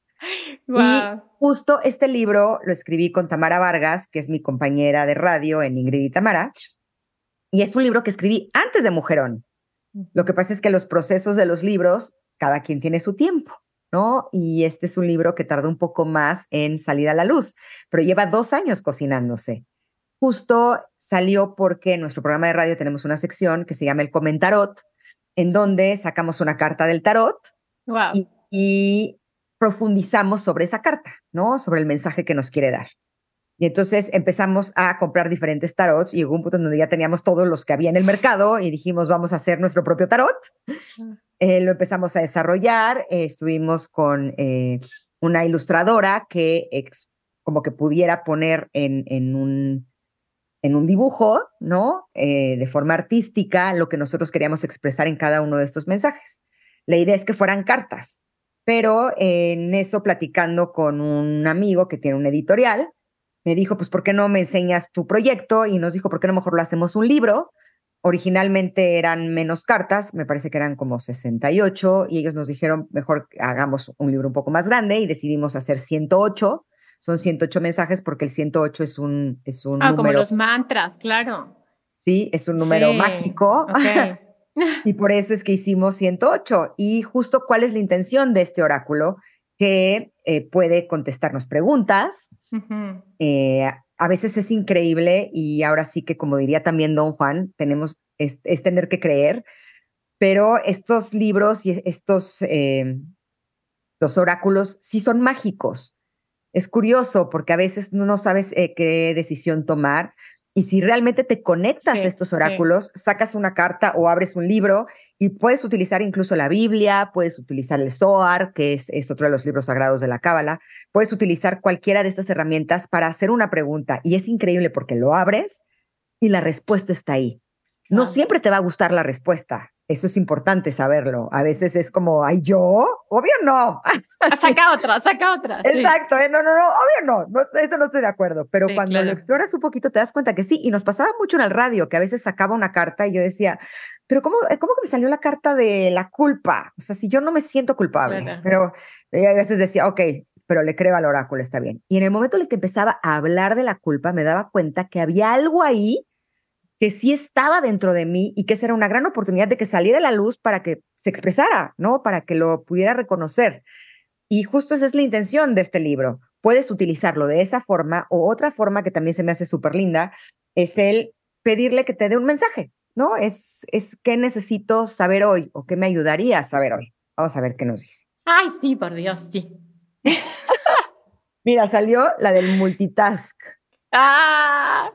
Y justo este libro lo escribí con Tamara Vargas, que es mi compañera de radio en Ingrid y Tamara. Y es un libro que escribí antes de Mujerón. Lo que pasa es que los procesos de los libros, cada quien tiene su tiempo, ¿no? Y este es un libro que tardó un poco más en salir a la luz, pero lleva dos años cocinándose. Justo salió porque en nuestro programa de radio tenemos una sección que se llama El Comentarot, en donde sacamos una carta del tarot wow. y profundizamos sobre esa carta, ¿no? Sobre el mensaje que nos quiere dar. Y entonces empezamos a comprar diferentes tarots y llegó un punto en donde ya teníamos todos los que había en el mercado y dijimos, vamos a hacer nuestro propio tarot. Eh, lo empezamos a desarrollar, eh, estuvimos con eh, una ilustradora que como que pudiera poner en, en, un, en un dibujo, ¿no? de forma artística lo que nosotros queríamos expresar en cada uno de estos mensajes. La idea es que fueran cartas, pero en eso platicando con un amigo que tiene un editorial, me dijo, pues, ¿por qué no me enseñas tu proyecto? Y nos dijo, ¿por qué no mejor lo hacemos un libro? Originalmente eran menos cartas, me parece que eran como 68, y ellos nos dijeron, mejor hagamos un libro un poco más grande y decidimos hacer 108. Son 108 mensajes porque el 108 es un, es un ah, como los mantras, claro. Sí, es un número mágico. y por eso es que hicimos 108. Y justo cuál es la intención de este oráculo, que eh, puede contestarnos preguntas. Eh, a veces es increíble y ahora sí que, como diría también don Juan, tenemos, es, tener que creer, pero estos libros y estos, eh, los oráculos sí son mágicos. Es curioso porque a veces no sabes qué decisión tomar. Y si realmente te conectas a estos oráculos, sacas una carta o abres un libro y puedes utilizar incluso la Biblia, puedes utilizar el Zohar, que es, es otro de los libros sagrados de la Cábala, puedes utilizar cualquiera de estas herramientas para hacer una pregunta. Y es increíble porque lo abres y la respuesta está ahí. No siempre te va a gustar la respuesta. Eso es importante saberlo. A veces es como, ay, yo, obvio no. Saca otra, saca otra. Exacto, ¿eh? no, no, no, obvio no, esto no estoy de acuerdo. Pero cuando lo exploras un poquito te das cuenta que sí. Y nos pasaba mucho en el radio, que a veces sacaba una carta y yo decía, pero ¿cómo, cómo que me salió la carta de la culpa? O sea, si yo no me siento culpable. Pero a veces decía, ok, pero le creo al oráculo, está bien. Y en el momento en el que empezaba a hablar de la culpa, me daba cuenta que había algo ahí que sí estaba dentro de mí y que esa era una gran oportunidad de que saliera la luz para que se expresara, ¿no? Para que lo pudiera reconocer. Y justo esa es la intención de este libro. Puedes utilizarlo de esa forma o otra forma que también se me hace súper linda es el pedirle que te dé un mensaje, ¿no? Es, es qué necesito saber hoy o qué me ayudaría a saber hoy. Vamos a ver qué nos dice. Ay, sí, por Dios, sí. Mira, salió la del multitask. Ah,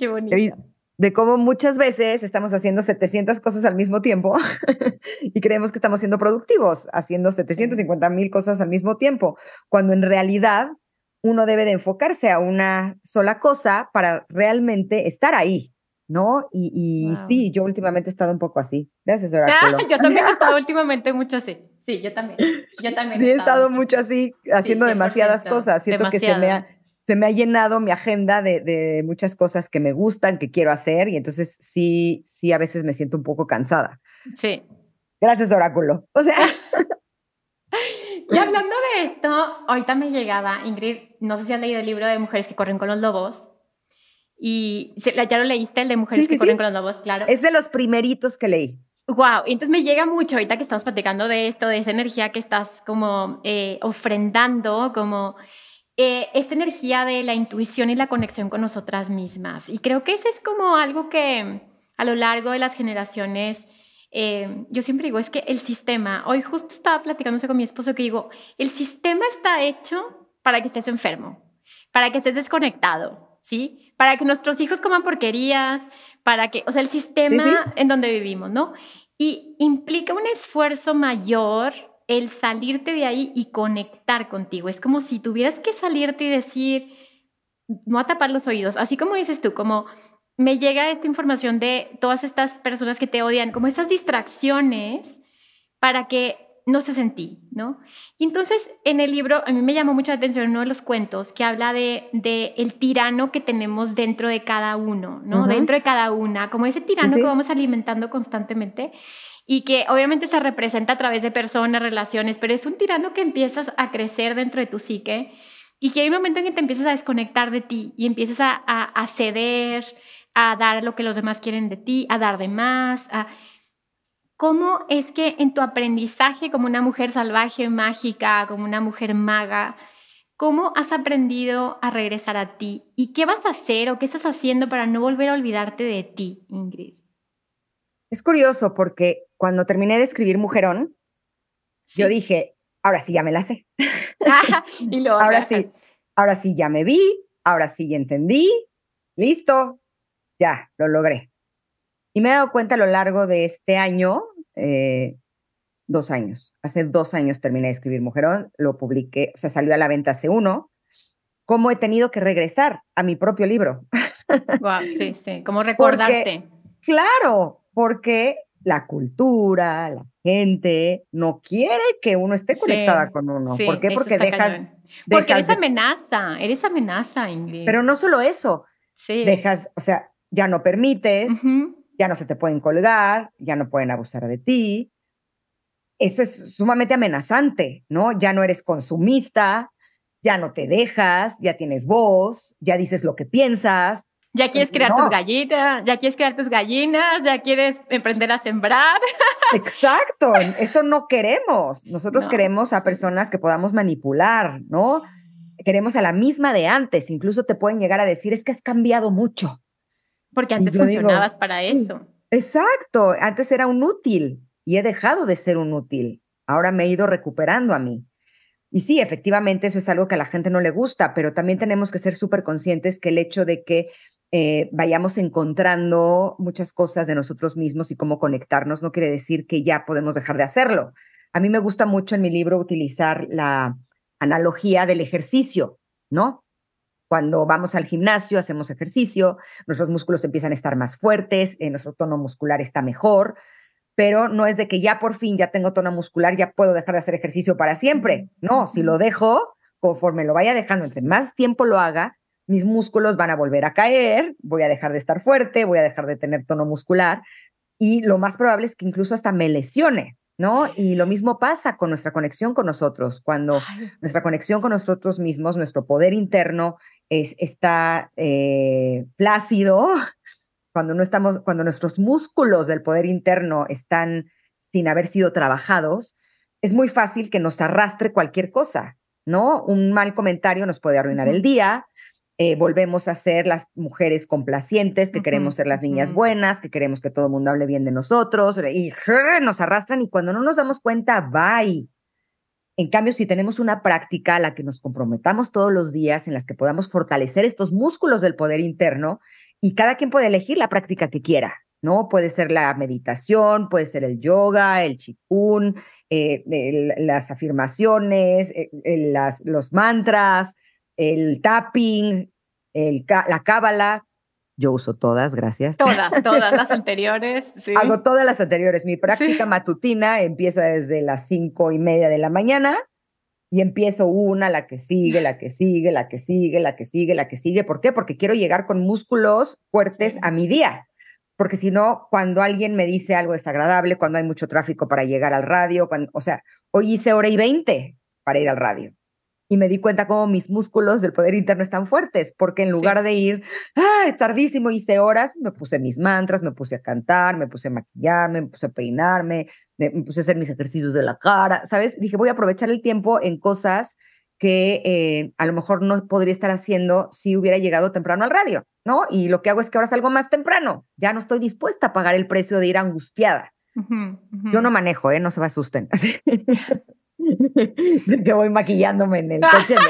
Qué bonito. De cómo muchas veces estamos haciendo 700 cosas al mismo tiempo y creemos que estamos siendo productivos, haciendo 750 mil cosas al mismo tiempo, cuando en realidad uno debe de enfocarse a una sola cosa para realmente estar ahí, ¿no? Y, sí, yo últimamente he estado un poco así. Gracias, Oráculo. yo también he estado últimamente mucho así. Sí, yo también. Yo también sí, he estado, mucho así, haciendo demasiadas cosas. Siento que se me ha se me ha llenado mi agenda de, muchas cosas que me gustan, que quiero hacer, y entonces sí, sí, a veces me siento un poco cansada. Sí. Gracias, Oráculo. O sea. Y hablando de esto, ahorita me llegaba, Ingrid, no sé si has leído el libro de Mujeres que corren con los lobos. Y ya lo leíste, el de Mujeres que corren con los lobos, claro. Es de los primeritos que leí. Wow, y entonces me llega mucho ahorita que estamos platicando de esto, de esa energía que estás como eh, ofrendando, como eh, esta energía de la intuición y la conexión con nosotras mismas. Y creo que ese es como algo que a lo largo de las generaciones, eh, yo siempre digo, es que el sistema, hoy justo estaba platicándose con mi esposo que digo, el sistema está hecho para que estés enfermo, para que estés desconectado, ¿sí? Para que nuestros hijos coman porquerías, para que, o sea, el sistema en donde vivimos, ¿no? Y implica un esfuerzo mayor el salirte de ahí y conectar contigo. Es como si tuvieras que salirte y decir, no a tapar los oídos, así como dices tú, como me llega esta información de todas estas personas que te odian, como esas distracciones para que no se sentí, ¿no? Y entonces en el libro a mí me llamó mucha atención uno de los cuentos que habla de, de el tirano que tenemos dentro de cada uno, ¿no? Dentro de cada una, como ese tirano que vamos alimentando constantemente y que obviamente se representa a través de personas, relaciones, pero es un tirano que empiezas a crecer dentro de tu psique y que hay un momento en que te empiezas a desconectar de ti y empiezas a, a ceder, a dar lo que los demás quieren de ti, a dar de más, a ¿Cómo es que en tu aprendizaje como una mujer salvaje, mágica, como una mujer maga, cómo has aprendido a regresar a ti? ¿Y qué vas a hacer o qué estás haciendo para no volver a olvidarte de ti, Ingrid? Es curioso porque cuando terminé de escribir Mujerón, yo dije, ahora sí ya me la sé. y lo ahora sí, ahora sí ya me vi, ahora sí ya entendí, listo, ya, lo logré. Y me he dado cuenta a lo largo de este año, eh, dos años, hace dos años terminé de escribir Mujerón, lo publiqué, o sea, salió a la venta hace uno, cómo he tenido que regresar a mi propio libro. Wow, sí, sí, como recordarte. claro, porque la cultura, la gente no quiere que uno esté conectada con uno. ¿Por qué? Porque dejas, Porque eres amenaza, eres amenaza, Ingrid. Pero no solo eso. Sí. Dejas, o sea, ya no permites, ya no se te pueden colgar, ya no pueden abusar de ti. Eso es sumamente amenazante, ¿no? Ya no eres consumista, ya no te dejas, ya tienes voz, ya dices lo que piensas. Ya quieres crear tus gallinas, ya quieres crear tus gallinas, ya quieres emprender a sembrar. Exacto, eso no queremos. Nosotros queremos a personas que podamos manipular, ¿no? Queremos a la misma de antes. Incluso te pueden llegar a decir, es que has cambiado mucho. Porque antes funcionabas para eso. Exacto, antes era un útil y he dejado de ser un útil. Ahora me he ido recuperando a mí. Y sí, efectivamente, eso es algo que a la gente no le gusta, pero también tenemos que ser súper conscientes que el hecho de que eh, vayamos encontrando muchas cosas de nosotros mismos y cómo conectarnos no quiere decir que ya podemos dejar de hacerlo. A mí me gusta mucho en mi libro utilizar la analogía del ejercicio, ¿no? Cuando vamos al gimnasio, hacemos ejercicio, nuestros músculos empiezan a estar más fuertes, eh, nuestro tono muscular está mejor, pero no es de que ya por fin ya tengo tono muscular, ya puedo dejar de hacer ejercicio para siempre. No, si lo dejo, conforme lo vaya dejando, entre más tiempo lo haga, mis músculos van a volver a caer, voy a dejar de estar fuerte, voy a dejar de tener tono muscular y lo más probable es que incluso hasta me lesione. ¿no? Y lo mismo pasa con nuestra conexión con nosotros, cuando nuestra conexión con nosotros mismos, nuestro poder interno es, está eh, plácido, cuando no estamos, cuando nuestros músculos del poder interno están sin haber sido trabajados, es muy fácil que nos arrastre cualquier cosa, ¿no? Un mal comentario nos puede arruinar el día, eh, volvemos a ser las mujeres complacientes, que queremos ser las niñas buenas, que queremos que todo el mundo hable bien de nosotros, y nos arrastran y cuando no nos damos cuenta, bye. En cambio, si tenemos una práctica a la que nos comprometamos todos los días, en las que podamos fortalecer estos músculos del poder interno, y cada quien puede elegir la práctica que quiera, ¿no? Puede ser la meditación, puede ser el yoga, el chikun, eh, las afirmaciones, eh, las, los mantras, el tapping, el, la cábala. Yo uso todas, gracias. Todas, todas las anteriores. Sí. Hago todas las anteriores. Mi práctica matutina empieza desde las cinco y media de la mañana y empiezo una, la que sigue, la que sigue, la que sigue, la que sigue, la que sigue. ¿Por qué? Porque quiero llegar con músculos fuertes a mi día. Porque si no, cuando alguien me dice algo desagradable, cuando hay mucho tráfico para llegar al radio, cuando, o sea, hoy hice hora y veinte para ir al radio. Y me di cuenta cómo mis músculos del poder interno están fuertes, porque en lugar de ir, ah, tardísimo, hice horas, me puse mis mantras, me puse a cantar, me puse a maquillarme, me puse a peinarme, me, puse a hacer mis ejercicios de la cara, ¿sabes? Dije, voy a aprovechar el tiempo en cosas que eh, a lo mejor no podría estar haciendo si hubiera llegado temprano al radio, ¿no? Y lo que hago es que ahora salgo más temprano, ya no estoy dispuesta a pagar el precio de ir angustiada. Yo no manejo, ¿eh? No se me asusten. que voy maquillándome en el coche.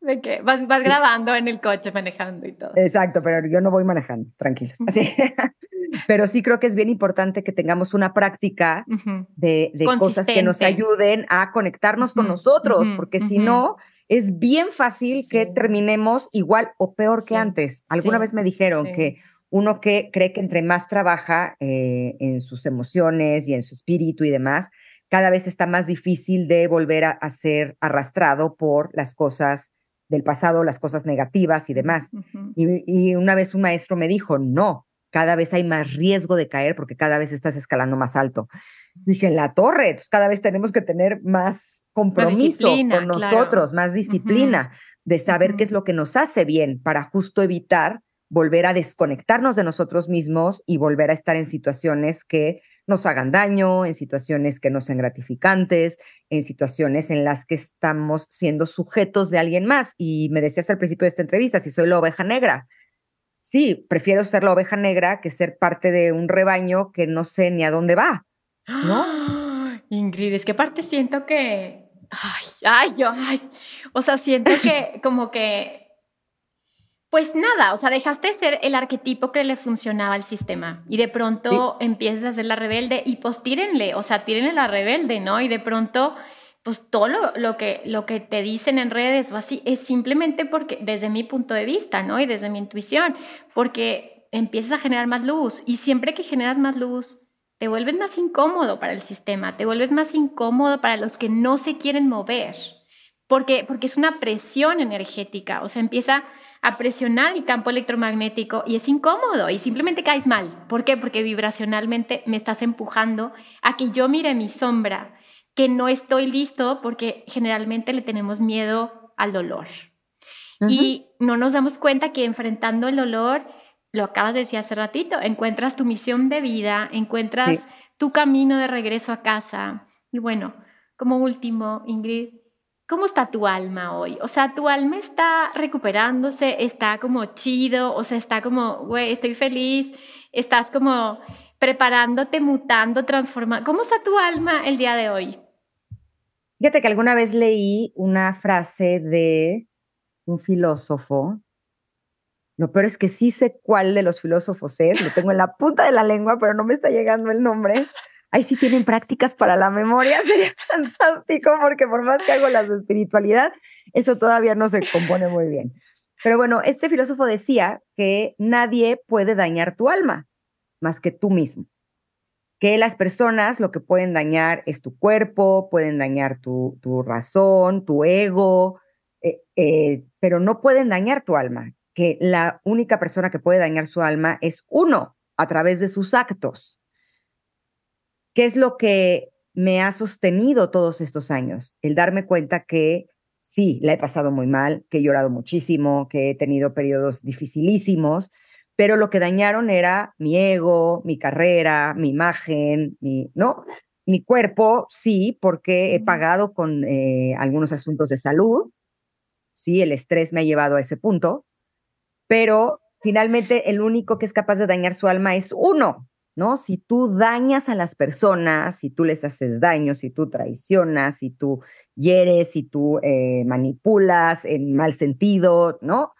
De que vas, vas grabando en el coche, manejando y todo. Exacto, pero yo no voy manejando, tranquilos. Así. pero sí creo que es bien importante que tengamos una práctica de, de cosas que nos ayuden a conectarnos con nosotros, porque si no, es bien fácil que terminemos igual o peor que antes. Alguna vez me dijeron que uno que cree que entre más trabaja eh, en sus emociones y en su espíritu y demás, cada vez está más difícil de volver a, ser arrastrado por las cosas del pasado, las cosas negativas y demás. y, una vez un maestro me dijo, no, cada vez hay más riesgo de caer porque cada vez estás escalando más alto. Dije, en la torre, cada vez tenemos que tener más compromiso con nosotros, más disciplina de saber qué es lo que nos hace bien para justo evitar volver a desconectarnos de nosotros mismos y volver a estar en situaciones que nos hagan daño, en situaciones que no sean gratificantes, en situaciones en las que estamos siendo sujetos de alguien más. Y me decías al principio de esta entrevista, si soy la oveja negra. Sí, prefiero ser la oveja negra que ser parte de un rebaño que no sé ni a dónde va, ¿no? Ingrid, es que parte siento que, ay, ay, yo, ay, o sea, siento que como que pues nada, o sea, dejaste de ser el arquetipo que le funcionaba al sistema y de pronto empiezas a ser la rebelde y pues tírenle, o sea, tírenle la rebelde, ¿no? Y de pronto, pues todo lo, que, lo que te dicen en redes o así es simplemente porque, desde mi punto de vista, ¿no? Y desde mi intuición, porque empiezas a generar más luz y siempre que generas más luz, te vuelves más incómodo para el sistema, te vuelves más incómodo para los que no se quieren mover, porque, porque es una presión energética, o sea, empieza a presionar el campo electromagnético y es incómodo y simplemente caes mal. ¿Por qué? Porque vibracionalmente me estás empujando a que yo mire mi sombra, que no estoy listo porque generalmente le tenemos miedo al dolor. Y no nos damos cuenta que enfrentando el dolor, lo acabas de decir hace ratito, encuentras tu misión de vida, encuentras tu camino de regreso a casa. Y bueno, como último, Ingrid, ¿Cómo está tu alma hoy? O sea, tu alma está recuperándose, está como chido, o sea, está como, güey, estoy feliz, estás como preparándote, mutando, transformando. ¿Cómo está tu alma el día de hoy? Fíjate que alguna vez leí una frase de un filósofo. Lo peor es que sí sé cuál de los filósofos es, lo tengo en la punta de la lengua, pero no me está llegando el nombre ahí sí tienen prácticas para la memoria, sería fantástico porque por más que hago las de espiritualidad, eso todavía no se compone muy bien. Pero bueno, este filósofo decía que nadie puede dañar tu alma más que tú mismo. Que las personas lo que pueden dañar es tu cuerpo, pueden dañar tu, razón, tu ego, eh, eh, pero no pueden dañar tu alma. Que la única persona que puede dañar su alma es uno a través de sus actos. ¿Qué es lo que me ha sostenido todos estos años? El darme cuenta que sí, la he pasado muy mal, que he llorado muchísimo, que he tenido periodos dificilísimos, pero lo que dañaron era mi ego, mi carrera, mi imagen, mi, ¿no? Mi cuerpo, sí, porque he pagado con eh, algunos asuntos de salud, sí, el estrés me ha llevado a ese punto, pero finalmente el único que es capaz de dañar su alma es uno, ¿no? Si tú dañas a las personas, si tú les haces daño, si tú traicionas, si tú hieres, si tú eh, manipulas en mal sentido, ¿no?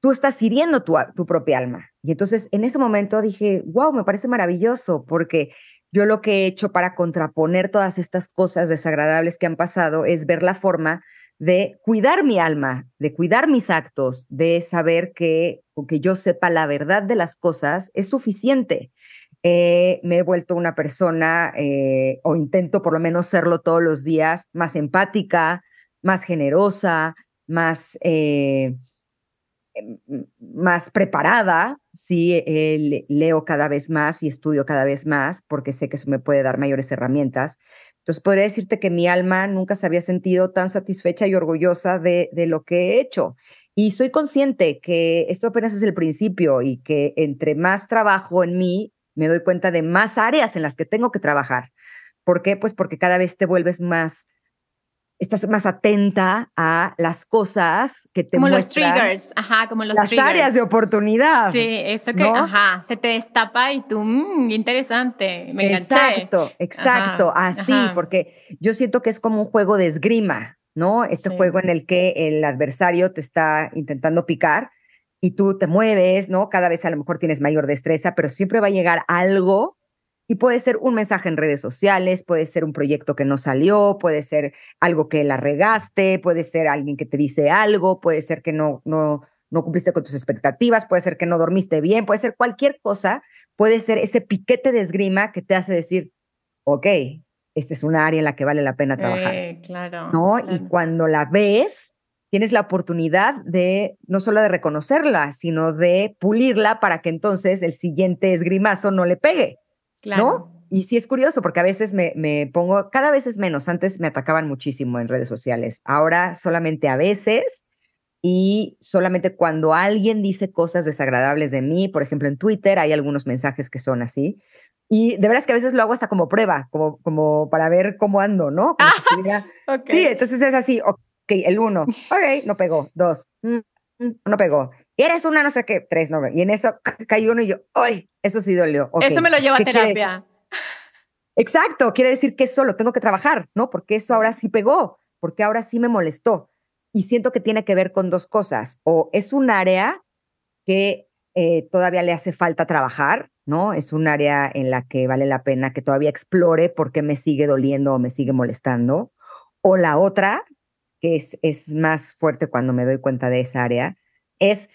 Tú estás hiriendo tu, tu propia alma. Y entonces en ese momento dije, wow, me parece maravilloso porque yo lo que he hecho para contraponer todas estas cosas desagradables que han pasado es ver la forma de cuidar mi alma, de cuidar mis actos, de saber que, aunque yo sepa la verdad de las cosas, es suficiente. Eh, me he vuelto una persona, eh, o intento por lo menos serlo todos los días, más empática, más generosa, más, eh, más preparada. Sí, leo cada vez más y estudio cada vez más porque sé que eso me puede dar mayores herramientas. Entonces podría decirte que mi alma nunca se había sentido tan satisfecha y orgullosa de lo que he hecho. Y soy consciente que esto apenas es el principio y que entre más trabajo en mí, me doy cuenta de más áreas en las que tengo que trabajar. ¿Por qué? Pues porque cada vez te vuelves más estás más atenta a las cosas que te como los triggers, ajá, como los las áreas de oportunidad. Sí, eso que, ajá, se te destapa y tú, mmm, interesante, me enganché. Exacto, exacto, así, porque yo siento que es como un juego de esgrima, ¿no? Este juego en el que el adversario te está intentando picar y tú te mueves, ¿no? Cada vez a lo mejor tienes mayor destreza, pero siempre va a llegar algo y puede ser un mensaje en redes sociales, puede ser un proyecto que no salió, puede ser algo que la regaste, puede ser alguien que te dice algo, puede ser que no, no, no cumpliste con tus expectativas, puede ser que no dormiste bien, puede ser cualquier cosa, puede ser ese piquete de esgrima que te hace decir, ok, esta es una área en la que vale la pena trabajar. Eh, claro. ¿no? Y cuando la ves, tienes la oportunidad de no solo de reconocerla, sino de pulirla para que entonces el siguiente esgrimazo no le pegue. ¿no? Y sí es curioso porque a veces me, me, pongo, cada vez es menos, antes me atacaban muchísimo en redes sociales, ahora solamente a veces y solamente cuando alguien dice cosas desagradables de mí, por ejemplo en Twitter hay algunos mensajes que son así. Y de veras que a veces lo hago hasta como prueba, como, como para ver cómo ando, ¿no? Sí, entonces es así, ok, el uno, ok, no pegó, dos, mm, mm, no pegó, y eres una no sé qué, tres, no, y en eso cayó uno y yo, ¡ay! Eso sí dolió. eso me lo lleva a terapia. Exacto, quiere decir que eso lo tengo que trabajar, ¿no? Porque eso ahora sí pegó, porque ahora sí me molestó. Y siento que tiene que ver con dos cosas. O es un área que eh, todavía le hace falta trabajar, ¿no? Es un área en la que vale la pena que todavía explore por qué me sigue doliendo o me sigue molestando. O la otra, que es, es más fuerte cuando me doy cuenta de esa área, es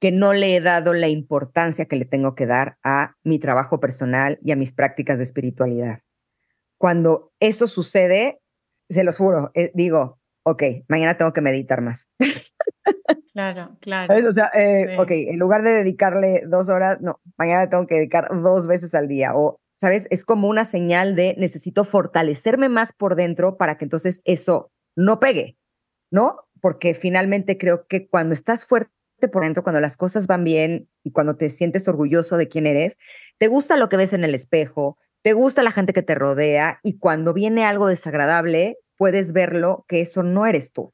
que no le he dado la importancia que le tengo que dar a mi trabajo personal y a mis prácticas de espiritualidad. Cuando eso sucede, se los juro, eh, digo, ok, mañana tengo que meditar más. Claro, claro. O sea, eh, ok, en lugar de dedicarle dos horas, no, mañana tengo que dedicar dos veces al día. O, ¿sabes? Es como una señal de necesito fortalecerme más por dentro para que entonces eso no pegue, ¿no? Porque finalmente creo que cuando estás fuerte por dentro, cuando las cosas van bien y cuando te sientes orgulloso de quién eres, te gusta lo que ves en el espejo, te gusta la gente que te rodea y cuando viene algo desagradable, puedes verlo que eso no eres tú.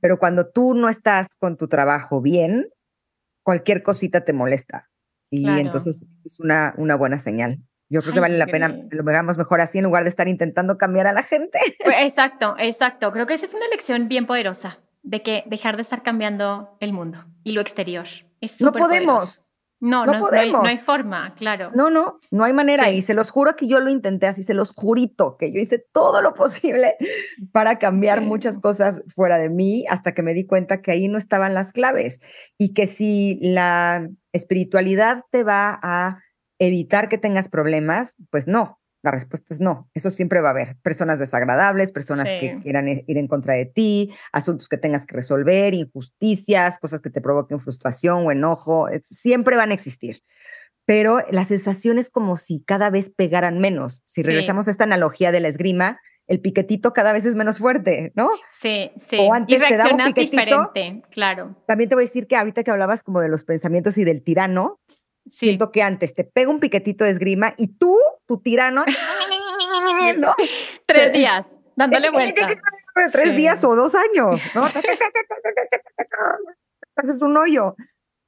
Pero cuando tú no estás con tu trabajo bien, cualquier cosita te molesta. Y entonces es una, una buena señal. Yo creo que vale la pena lo hagamos mejor así en lugar de estar intentando cambiar a la gente. Pues, exacto, exacto. Creo que esa es una lección bien poderosa de que dejar de estar cambiando el mundo y lo exterior. Es no podemos. No, no, podemos. No hay, forma, claro. No, no, no hay manera. Y se los juro que yo lo intenté así, se los jurito que yo hice todo lo posible para cambiar muchas cosas fuera de mí hasta que me di cuenta que ahí no estaban las claves y que si la espiritualidad te va a evitar que tengas problemas, pues no, la respuesta es no. Eso siempre va a haber. Personas desagradables, personas que quieran ir en contra de ti, asuntos que tengas que resolver, injusticias, cosas que te provoquen frustración o enojo. Siempre van a existir. Pero la sensación es como si cada vez pegaran menos. Si regresamos a esta analogía de la esgrima, el piquetito cada vez es menos fuerte, ¿no? Sí, sí. O antes y reaccionas diferente, claro. También te voy a decir que ahorita que hablabas como de los pensamientos y del tirano, Siento que antes te pega un piquetito de esgrima y tú, tu tirano, Tres días, dándole vuelta. Tres días o dos años, ¿no? Haces un hoyo.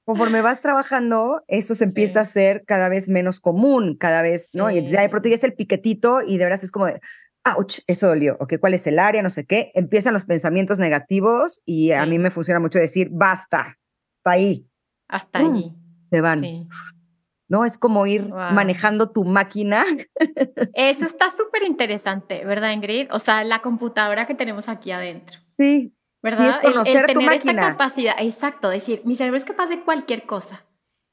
Conforme vas trabajando, eso se empieza a ser cada vez menos común, cada vez, ¿no? Y ya de pronto ya es el piquetito y de veras es como de, ouch, eso dolió, ok, ¿cuál es el área? No sé qué. Empiezan los pensamientos negativos y a mí me funciona mucho decir, basta, hasta ahí. Hasta ahí se van. ¿No? Es como ir manejando tu máquina. Eso está súper interesante, ¿verdad, Ingrid? O sea, la computadora que tenemos aquí adentro. Sí. ¿Verdad? es conocer el, tener esta capacidad, exacto, decir, mi cerebro es capaz de cualquier cosa,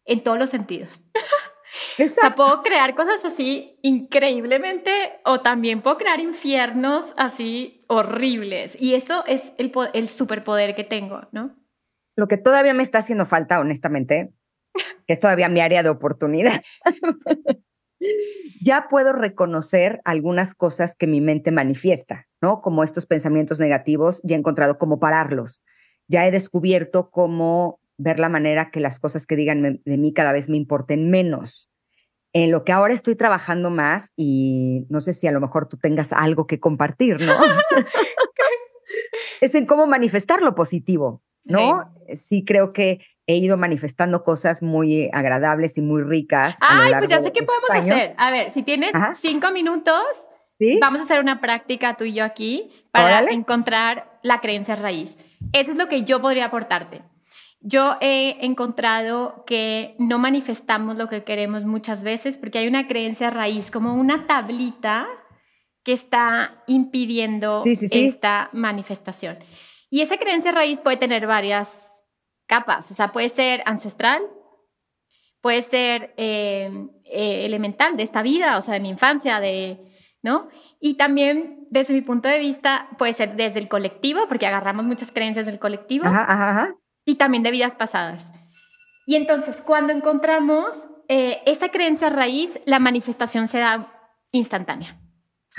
en todos los sentidos. Exacto. O sea, puedo crear cosas así increíblemente o también puedo crear infiernos así horribles. Y eso es el, el superpoder que tengo, ¿no? Lo que todavía me está haciendo falta, honestamente, que es todavía mi área de oportunidad, ya puedo reconocer algunas cosas que mi mente manifiesta, ¿no? Como estos pensamientos negativos, ya he encontrado cómo pararlos. Ya he descubierto cómo ver la manera que las cosas que digan de mí cada vez me importen menos. En lo que ahora estoy trabajando más y no sé si a lo mejor tú tengas algo que compartir, ¿no? es en cómo manifestar lo positivo, ¿no? Sí. creo que he ido manifestando cosas muy agradables y muy ricas. Ay, pues ya sé qué podemos hacer. A ver, si tienes cinco minutos, vamos a hacer una práctica tú y yo aquí para encontrar la creencia raíz. Eso es lo que yo podría aportarte. Yo he encontrado que no manifestamos lo que queremos muchas veces porque hay una creencia raíz, como una tablita que está impidiendo esta manifestación. Y esa creencia raíz puede tener varias capas, o sea, puede ser ancestral, puede ser eh, eh, elemental de esta vida, o sea, de mi infancia, de, ¿no? Y también, desde mi punto de vista, puede ser desde el colectivo, porque agarramos muchas creencias del colectivo, y también de vidas pasadas. Y entonces, cuando encontramos eh, esa creencia raíz, la manifestación se da instantánea.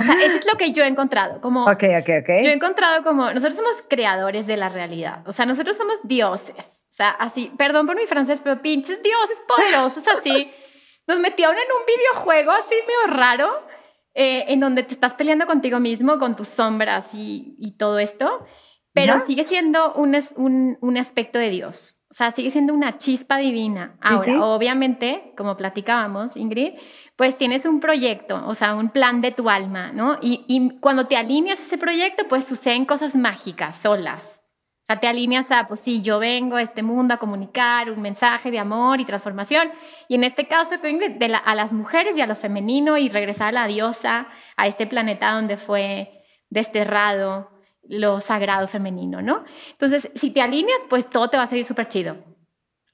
O sea, eso es lo que yo he encontrado. Como, ok, ok, ok. Yo he encontrado como, nosotros somos creadores de la realidad. O sea, nosotros somos dioses. O sea, así, perdón por mi francés, pero pinches dioses poderosos así. Nos metieron en un videojuego así medio raro, eh, en donde te estás peleando contigo mismo, con tus sombras y, y todo esto. Pero sigue siendo un, un, un, aspecto de Dios. O sea, sigue siendo una chispa divina. Ahora, obviamente, como platicábamos, Ingrid, pues tienes un proyecto, o sea, un plan de tu alma, ¿no? Y, cuando te alineas a ese proyecto, pues suceden cosas mágicas, solas. O sea, te alineas a, pues sí, yo vengo a este mundo a comunicar un mensaje de amor y transformación. Y en este caso, a las mujeres y a lo femenino y regresar a la diosa, a este planeta donde fue desterrado lo sagrado femenino, ¿no? Entonces, si te alineas, pues todo te va a salir súper chido.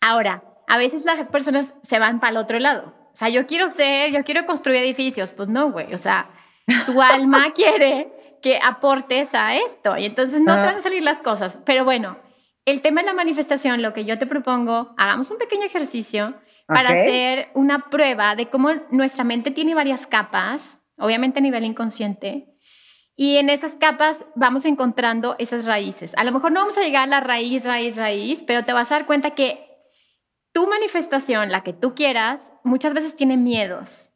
Ahora, a veces las personas se van para el otro lado o sea, yo quiero ser, yo quiero construir edificios. Pues no, güey. O sea, tu alma quiere que aportes a esto y entonces no te van a salir las cosas. Pero bueno, el tema de la manifestación, lo que yo te propongo, hagamos un pequeño ejercicio para hacer una prueba de cómo nuestra mente tiene varias capas, obviamente a nivel inconsciente, y en esas capas vamos encontrando esas raíces. A lo mejor no vamos a llegar a la raíz, raíz, raíz, pero te vas a dar cuenta que tu manifestación, la que tú quieras, muchas veces tiene miedos,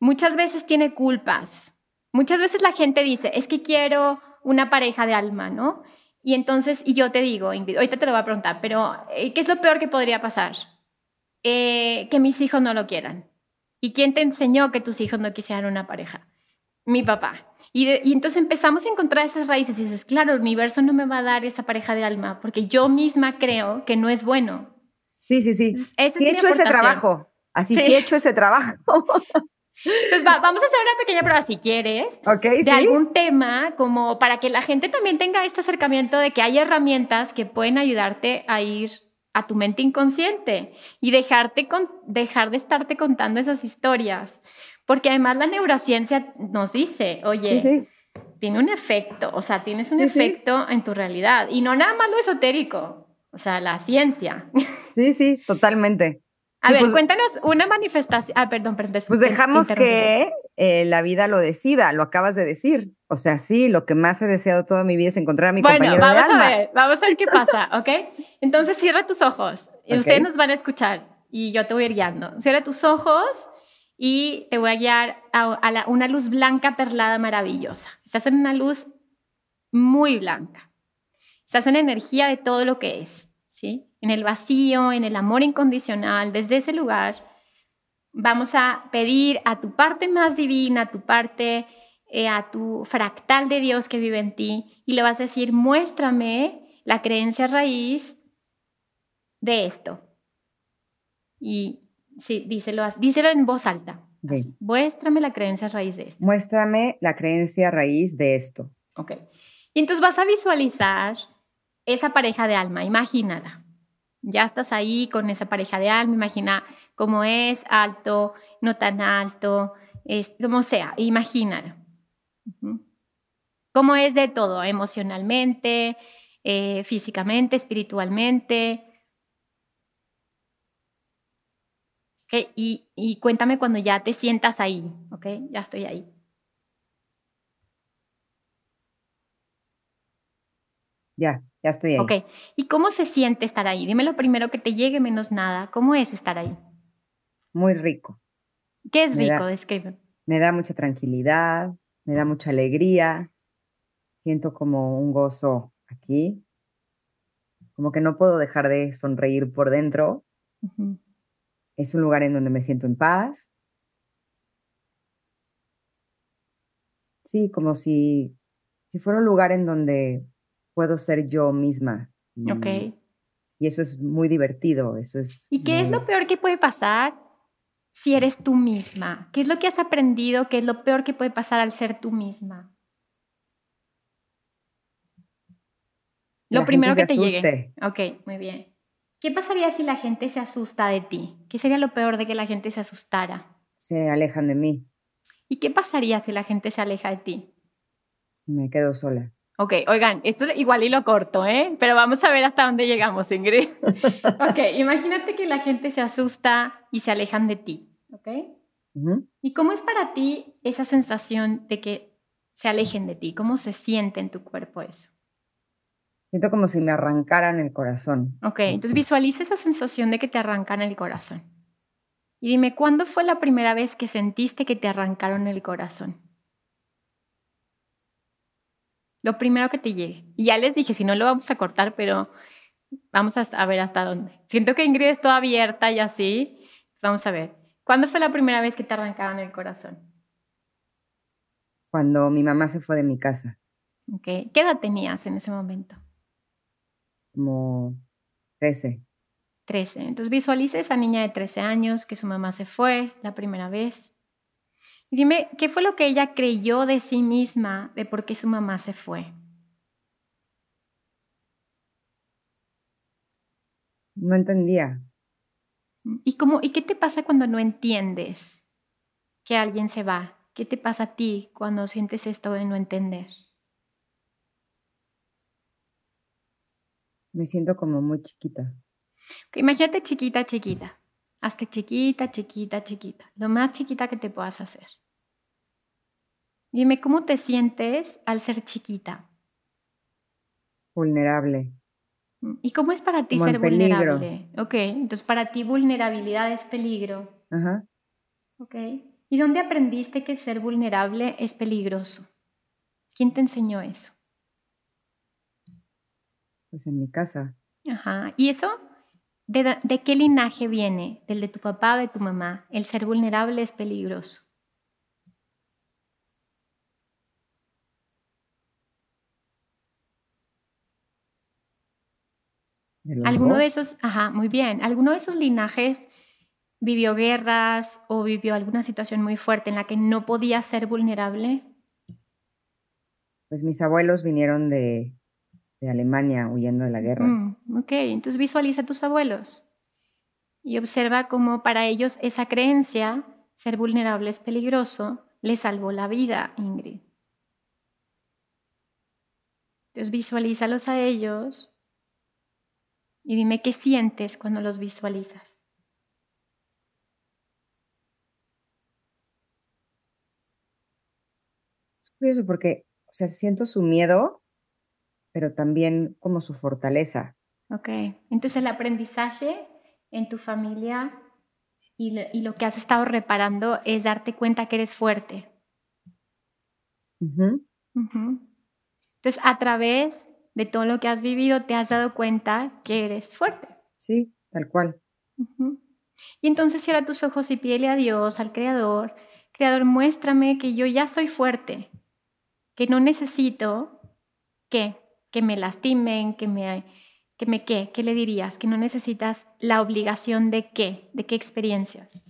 muchas veces tiene culpas, muchas veces la gente dice, es que quiero una pareja de alma, ¿no? Y entonces, y yo te digo, Ingrid, ahorita te lo voy a preguntar, pero eh, ¿qué es lo peor que podría pasar? Eh, que mis hijos no lo quieran. ¿Y quién te enseñó que tus hijos no quisieran una pareja? Mi papá. Y, entonces empezamos a encontrar esas raíces y dices, claro, el universo no me va a dar esa pareja de alma porque yo misma creo que no es bueno. Sí, sí, sí. sí he hecho ese trabajo. Así sí. he hecho ese trabajo. Entonces vamos a hacer una pequeña prueba si quieres de algún tema como para que la gente también tenga este acercamiento de que hay herramientas que pueden ayudarte a ir a tu mente inconsciente y dejarte con, dejar de estarte contando esas historias. Porque además la neurociencia nos dice, oye, tiene un efecto, o sea, tienes un efecto en tu realidad y no nada más lo esotérico, o sea, la ciencia. Sí, sí, totalmente. A ver, pues cuéntanos una manifestación. Ah, perdón, perdón. Pues dejamos que eh, la vida lo decida, lo acabas de decir. O sea, sí, lo que más he deseado toda mi vida es encontrar a mi compañero Bueno, vamos a ver, vamos a ver qué pasa, ¿ok? Entonces cierra tus ojos y ustedes nos van a escuchar y yo te voy a ir guiando. Cierra tus ojos y te voy a guiar a, una luz blanca perlada maravillosa. Estás en una luz muy blanca. Estás en energía de todo lo que es, ¿sí? En el vacío, en el amor incondicional, desde ese lugar, vamos a pedir a tu parte más divina, a tu parte, eh, a tu fractal de Dios que vive en ti, y le vas a decir, muéstrame la creencia raíz de esto. Y sí, díselo, díselo en voz alta. muéstrame la creencia raíz de esto. Muéstrame la creencia raíz de esto. Ok. Y entonces vas a visualizar esa pareja de alma, imagínala. Ya estás ahí con esa pareja de alma, imagina cómo es, alto, no tan alto, es, como sea, imagínalo. Cómo es de todo, emocionalmente, eh, físicamente, espiritualmente. Y, y cuéntame cuando ya te sientas ahí, ok, ya estoy ahí. Ya, ya estoy ahí. Ok, ¿y cómo se siente estar ahí? Dime lo primero que te llegue menos nada. ¿Cómo es estar ahí? Muy rico. ¿Qué es Me rico? Describe. Me da mucha tranquilidad, me da mucha alegría. Siento como un gozo aquí. Como que no puedo dejar de sonreír por dentro. Es un lugar en donde me siento en paz. Sí, como si, si fuera un lugar en donde puedo ser yo misma. Y- Ok. Y eso es muy divertido, eso es... ¿Y qué es lo peor que puede pasar si eres tú misma? ¿Qué es lo que has aprendido? ¿Qué es lo peor que puede pasar al ser tú misma? Lo primero que te llegue. asuste. Ok, muy bien. ¿Qué pasaría si la gente se asusta de ti? ¿Qué sería lo peor de que la gente se asustara? Se alejan de mí, ¿Y qué pasaría si la gente se aleja de ti? me quedo sola. Ok, oigan, esto es igual y lo corto, ¿eh? Pero vamos a ver hasta dónde llegamos, Ingrid. ok, imagínate que la gente se asusta y se alejan de ti, ¿ok? ¿Y cómo es para ti esa sensación de que se alejen de ti? ¿Cómo se siente en tu cuerpo eso? Siento como si me arrancaran el corazón. Ok, Sí. entonces visualiza esa sensación de que te arrancan el corazón. Y dime, ¿cuándo fue la primera vez que sentiste que te arrancaron el corazón? Lo primero que te llegue. Y ya les dije, si no lo vamos a cortar, pero vamos a, ver hasta dónde. Siento que Ingrid es toda abierta y así. Vamos a ver. ¿Cuándo fue la primera vez que te arrancaron el corazón? Cuando mi mamá se fue de mi casa, Ok, ¿Qué edad tenías en ese momento? como 13. 13. Entonces visualiza esa niña de 13 años que su mamá se fue la primera vez. Y dime, ¿qué fue lo que ella creyó de sí misma de por qué su mamá se fue? No entendía. ¿Y, cómo, ¿Y qué te pasa cuando no entiendes que alguien se va? ¿Qué te pasa a ti cuando sientes esto de no entender? Me siento como muy chiquita. Imagínate chiquita, chiquita. Hazte chiquita, chiquita, chiquita. Lo más chiquita que te puedas hacer. Dime, ¿cómo te sientes al ser chiquita? Vulnerable. ¿Y cómo es para ti Como ser vulnerable? Ok, entonces para ti vulnerabilidad es peligro. Ajá. Ok. ¿Y dónde aprendiste que ser vulnerable es peligroso? ¿Quién te enseñó eso? Pues en mi casa. Ajá. ¿Y eso? ¿De, de qué linaje viene? ¿Del de tu papá o de tu mamá? El ser vulnerable es peligroso. ¿Alguno de esos, ajá, muy bien, alguno de esos linajes vivió guerras o vivió alguna situación muy fuerte en la que no podía ser vulnerable? Pues mis abuelos vinieron de, de Alemania huyendo de la guerra. Mm, ok, entonces visualiza a tus abuelos y observa cómo para ellos esa creencia, ser vulnerable es peligroso, le salvó la vida, Ingrid. Entonces visualízalos a ellos y dime qué sientes cuando los visualizas. Es curioso porque, o sea, siento su miedo, pero también como su fortaleza. Ok, entonces el aprendizaje en tu familia y, lo que has estado reparando es darte cuenta que eres fuerte. Entonces, a través de todo lo que has vivido, te has dado cuenta que eres fuerte. Sí, tal cual. Y entonces cierra tus ojos y pídele a Dios, al Creador, Creador, muéstrame que yo ya soy fuerte, que no necesito que, que me lastimen, que me, que me qué, ¿qué le dirías? Que no necesitas la obligación de qué, de qué experiencias.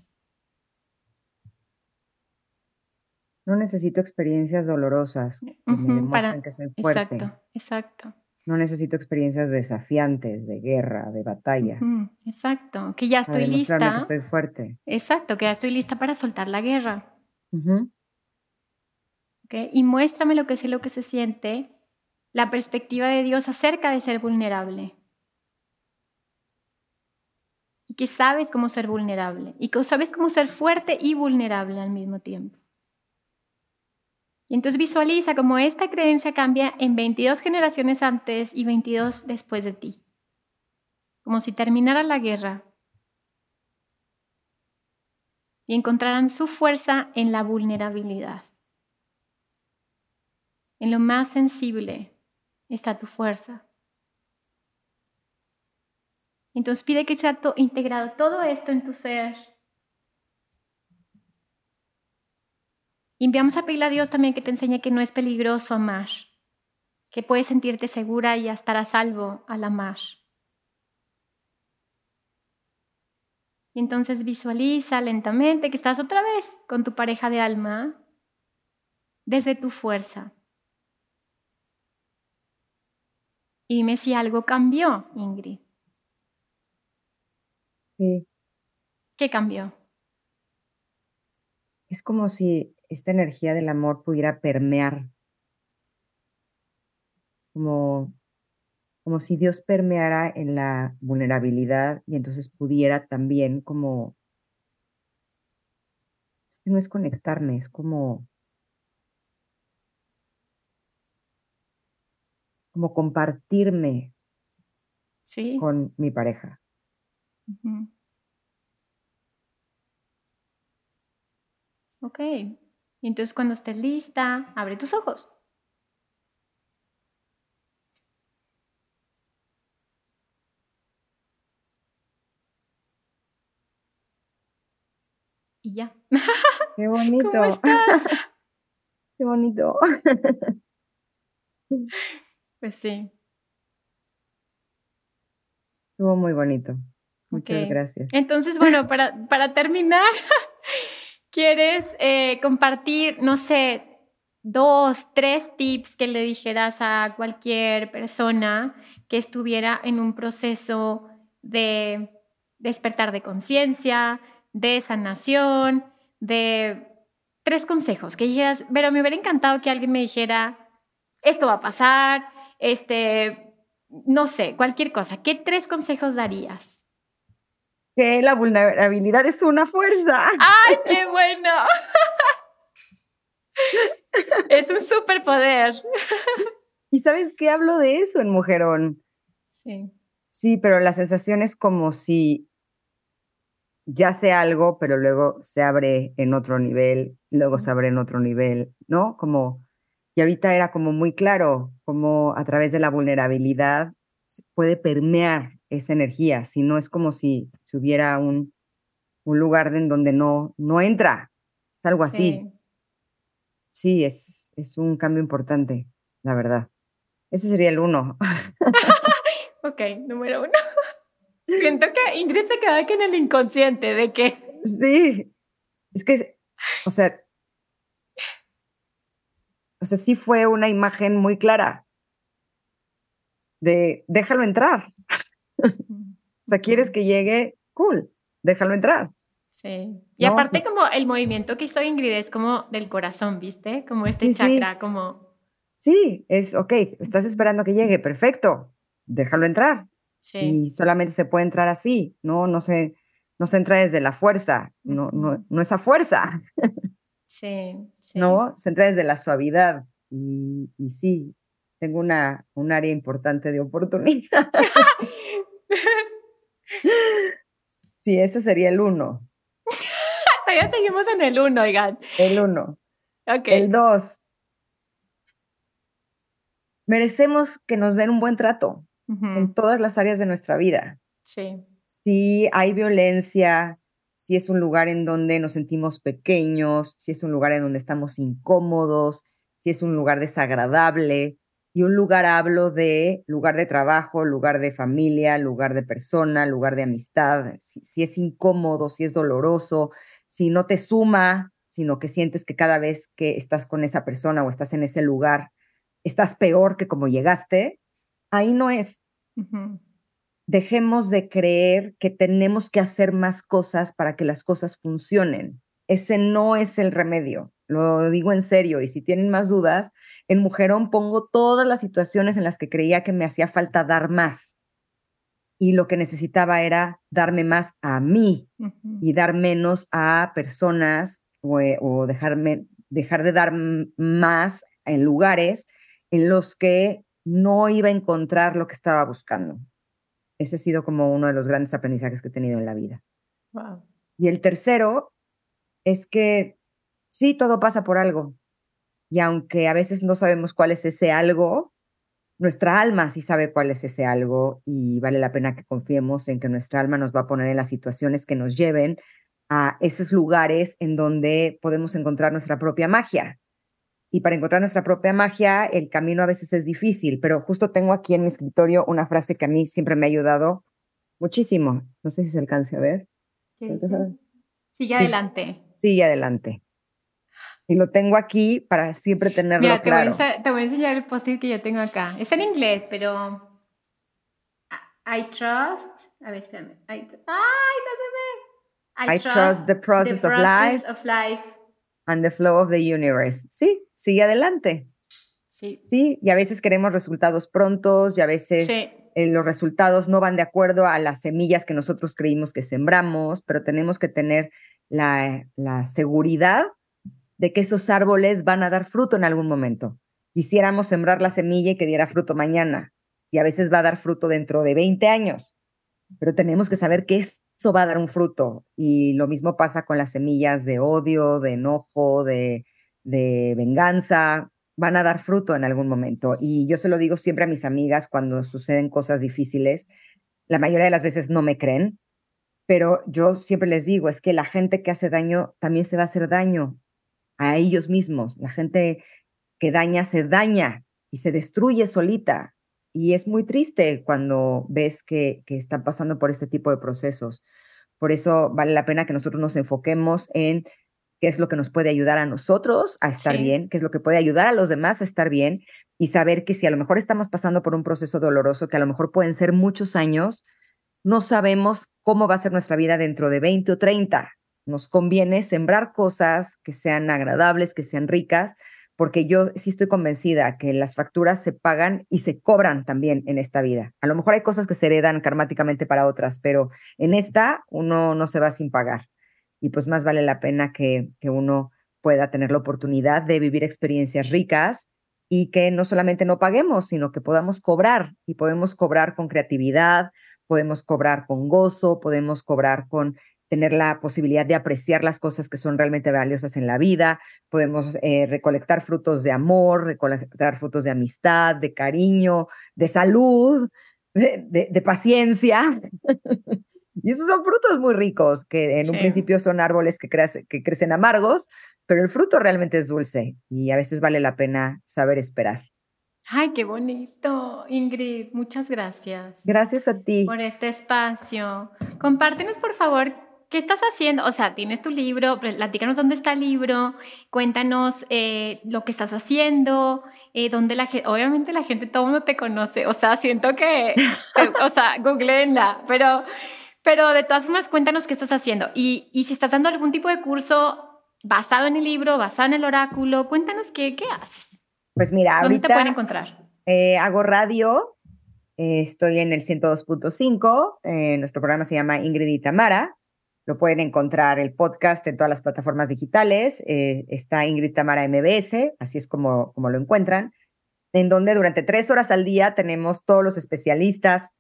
No necesito experiencias dolorosas que me para- que soy fuerte. Exacto, exacto. No necesito experiencias desafiantes, de guerra, de batalla. Exacto, que ya estoy lista. que soy fuerte. Exacto, que ya estoy lista para soltar la guerra. Ujú. ¿ok? Y muéstrame lo que es y lo que se siente, la perspectiva de Dios acerca de ser vulnerable. y que sabes cómo ser vulnerable y que sabes cómo ser fuerte y vulnerable al mismo tiempo. Y entonces visualiza cómo esta creencia cambia en 22 generaciones antes y 22 después de ti. Como si terminara la guerra y encontraran su fuerza en la vulnerabilidad. En lo más sensible está tu fuerza. Entonces pide que sea integrado todo esto en tu ser. Y enviamos a pedirle a Dios también que te enseñe que no es peligroso amar, que puedes sentirte segura y estar a salvo al amar. Y entonces visualiza lentamente que estás otra vez con tu pareja de alma desde tu fuerza. Y dime si algo cambió, Ingrid. Sí. ¿Qué cambió? Es como si esta energía del amor pudiera permear, como, como si Dios permeara en la vulnerabilidad y entonces pudiera también como, es que no es conectarme, es como, como compartirme sí. con mi pareja. Ok. Y entonces cuando estés lista, abre tus ojos. Y ya. Qué bonito. ¿Cómo estás? Qué bonito. Pues sí. Estuvo muy bonito. Muchas gracias. Entonces, bueno, para, para terminar, ¿quieres eh, compartir, no sé, dos, tres tips que le dijeras a cualquier persona que estuviera en un proceso de despertar de conciencia, de sanación, de tres consejos que dijeras, pero me hubiera encantado que alguien me dijera, esto va a pasar, este, no sé, cualquier cosa. ¿Qué tres consejos darías? Que la vulnerabilidad es una fuerza. ¡Ay, qué bueno! es un superpoder. ¿Y sabes qué hablo de eso en Mujerón? Sí. Sí, pero la sensación es como si ya sé algo, pero luego se abre en otro nivel, luego se abre en otro nivel, ¿no? Como, y ahorita era como muy claro, como a través de la vulnerabilidad puede permear esa energía, si no es como si, si hubiera un, un lugar en donde no, no entra, es algo así. Sí, es, es un cambio importante, la verdad. Ese sería el uno. ok, número uno. Siento que Ingrid se queda aquí en el inconsciente de que... Sí, es que, o sea, o sea, sí fue una imagen muy clara de déjalo entrar. o sea, quieres que llegue, cool, déjalo entrar. Sí. Y aparte como el movimiento que hizo Ingrid es como del corazón, ¿viste? Como este chakra, como... Sí, es, ok, estás esperando que llegue, perfecto, déjalo entrar. Sí. Y solamente se puede entrar así, ¿no? No se, no se entra desde la fuerza, no, no, no esa fuerza. Sí, sí. No, se entra desde la suavidad. Y, y sí, tengo una, un área importante de oportunidad. sí, ese sería el uno. ya seguimos en el uno, oigan. El uno. Ok. El dos. Merecemos que nos den un buen trato en todas las áreas de nuestra vida. Sí. Si hay violencia, si es un lugar en donde nos sentimos pequeños, si es un lugar en donde estamos incómodos, si es un lugar desagradable, y un lugar hablo de lugar de trabajo, lugar de familia, lugar de persona, lugar de amistad, si, es incómodo, si es doloroso, si no te suma, sino que sientes que cada vez que estás con esa persona o estás en ese lugar, estás peor que como llegaste, ahí no es. Dejemos de creer que tenemos que hacer más cosas para que las cosas funcionen. Ese no es el remedio. Lo digo en serio y si tienen más dudas, en Mujerón pongo todas las situaciones en las que creía que me hacía falta dar más. y lo que necesitaba era darme más a mí y dar menos a personas o, eh, o dejarme, dejar de dar más en lugares en los que no iba a encontrar lo que estaba buscando. Ese ha sido como uno de los grandes aprendizajes que he tenido en la vida. Y el tercero es que sí, todo pasa por algo. Y aunque a veces no sabemos cuál es ese algo, nuestra alma sí sabe cuál es ese algo y vale la pena que confiemos en que nuestra alma nos va a poner en las situaciones que nos lleven a esos lugares en donde podemos encontrar nuestra propia magia. Y para encontrar nuestra propia magia, el camino a veces es difícil, pero justo tengo aquí en mi escritorio una frase que a mí siempre me ha ayudado muchísimo. No sé si se alcance a ver. Sigue adelante. Sigue adelante. Y lo tengo aquí para siempre tenerlo Mira, claro. Te voy, a, te voy a enseñar el post que yo tengo acá. Está en inglés, pero... I trust... A ver, espérame. I, ¡Ay, no se ve! I, trust, the process, of, life of life. And the flow of the universe. Sí, sigue adelante. Sí. Sí, y a veces queremos resultados prontos y a veces eh, los resultados no van de acuerdo a las semillas que nosotros creímos que sembramos, pero tenemos que tener la, la seguridad de que esos árboles van a dar fruto en algún momento. Quisiéramos sembrar la semilla y que diera fruto mañana, y a veces va a dar fruto dentro de 20 años, pero tenemos que saber que eso va a dar un fruto. Y lo mismo pasa con las semillas de odio, de enojo, de, de venganza, van a dar fruto en algún momento. Y yo se lo digo siempre a mis amigas cuando suceden cosas difíciles. La mayoría de las veces no me creen, pero yo siempre les digo, es que la gente que hace daño también se va a hacer daño a ellos mismos. La gente que daña se daña y se destruye solita. Y es muy triste cuando ves que, que están pasando por este tipo de procesos. Por eso vale la pena que nosotros nos enfoquemos en qué es lo que nos puede ayudar a nosotros a estar bien, qué es lo que puede ayudar a los demás a estar bien y saber que si a lo mejor estamos pasando por un proceso doloroso, que a lo mejor pueden ser muchos años, no sabemos cómo va a ser nuestra vida dentro de 20 o 30 nos conviene sembrar cosas que sean agradables, que sean ricas, porque yo sí estoy convencida que las facturas se pagan y se cobran también en esta vida. A lo mejor hay cosas que se heredan karmáticamente para otras, pero en esta uno no se va sin pagar. Y pues más vale la pena que, que uno pueda tener la oportunidad de vivir experiencias ricas y que no solamente no paguemos, sino que podamos cobrar y podemos cobrar con creatividad, podemos cobrar con gozo, podemos cobrar con tener la posibilidad de apreciar las cosas que son realmente valiosas en la vida, podemos eh, recolectar frutos de amor, recolectar frutos de amistad, de cariño, de salud, de, paciencia. y esos son frutos muy ricos, que en un principio son árboles que, que crecen amargos, pero el fruto realmente es dulce y a veces vale la pena saber esperar. Ay, qué bonito, Ingrid. Muchas gracias. Gracias a ti. Por este espacio. Compártenos, por favor, ¿Qué estás haciendo? O sea, tienes tu libro, platícanos dónde está el libro, cuéntanos eh, lo que estás haciendo, eh, dónde la gente, obviamente la gente, todo el mundo te conoce, o sea, siento que, o sea, googleenla, pero, pero de todas formas, cuéntanos qué estás haciendo. Y, y si estás dando algún tipo de curso basado en el libro, basado en el oráculo, cuéntanos qué, qué haces. Pues mira, ¿Dónde ahorita te pueden encontrar? Eh, hago radio, estoy en el 102.5, nuestro programa se llama Ingrid y Tamara, lo pueden encontrar el podcast en todas las plataformas digitales. Eh, está Ingrid Tamara MBS, así es como, como lo encuentran, en donde durante tres horas al día tenemos todos los especialistas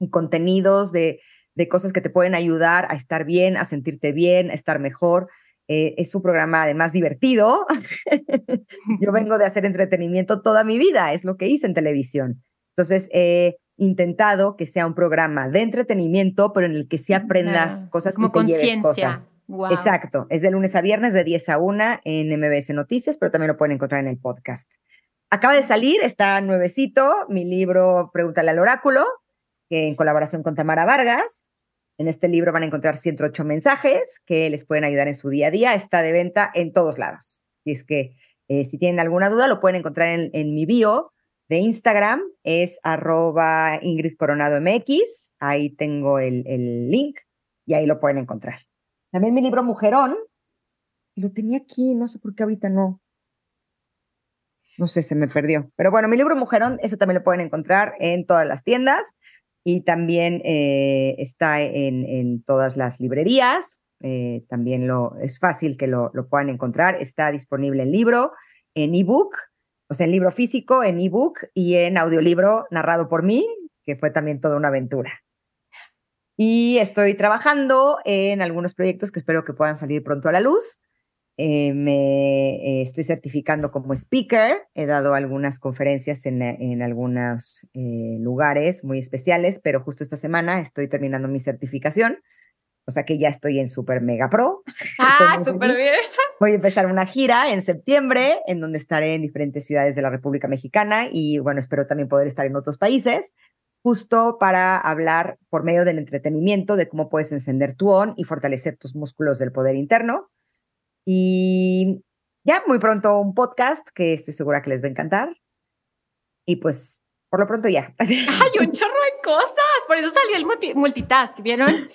y contenidos de, de cosas que te pueden ayudar a estar bien, a sentirte bien, a estar mejor. Eh, es un programa además divertido. Yo vengo de hacer entretenimiento toda mi vida, es lo que hice en televisión. Entonces, eh, intentado que sea un programa de entretenimiento, pero en el que sí aprendas cosas como cosas. Wow. Exacto, es de lunes a viernes de 10 a 1 en MBS Noticias, pero también lo pueden encontrar en el podcast. Acaba de salir, está nuevecito, mi libro Pregúntale al oráculo, en colaboración con Tamara Vargas. En este libro van a encontrar 108 mensajes que les pueden ayudar en su día a día. Está de venta en todos lados. Si es que eh, si tienen alguna duda, lo pueden encontrar en, en mi bio de Instagram es arroba Ingrid Coronado MX. Ahí tengo el, el, link y ahí lo pueden encontrar. También mi libro Mujerón. Lo tenía aquí, no sé por qué ahorita no. No sé, se me perdió. Pero bueno, mi libro Mujerón, ese también lo pueden encontrar en todas las tiendas. y también eh, está en, en, todas las librerías. Eh, también lo, es fácil que lo, lo, puedan encontrar. Está disponible en libro, en ebook, sea, en libro físico, en ebook y en audiolibro narrado por mí, que fue también toda una aventura. Y estoy trabajando en algunos proyectos que espero que puedan salir pronto a la luz. Eh, me eh, estoy certificando como speaker, he dado algunas conferencias en, en algunos eh, lugares muy especiales, pero justo esta semana estoy terminando mi certificación, o sea que ya estoy en Super Mega Pro. Ah, súper bien. Voy a empezar una gira en septiembre, en donde estaré en diferentes ciudades de la República Mexicana y bueno, espero también poder estar en otros países, justo para hablar por medio del entretenimiento de cómo puedes encender tu on y fortalecer tus músculos del poder interno y ya muy pronto un podcast que estoy segura que les va a encantar. Y pues, por lo pronto ya. Hay un chorro de cosas. Por eso salió el multitask, ¿vieron?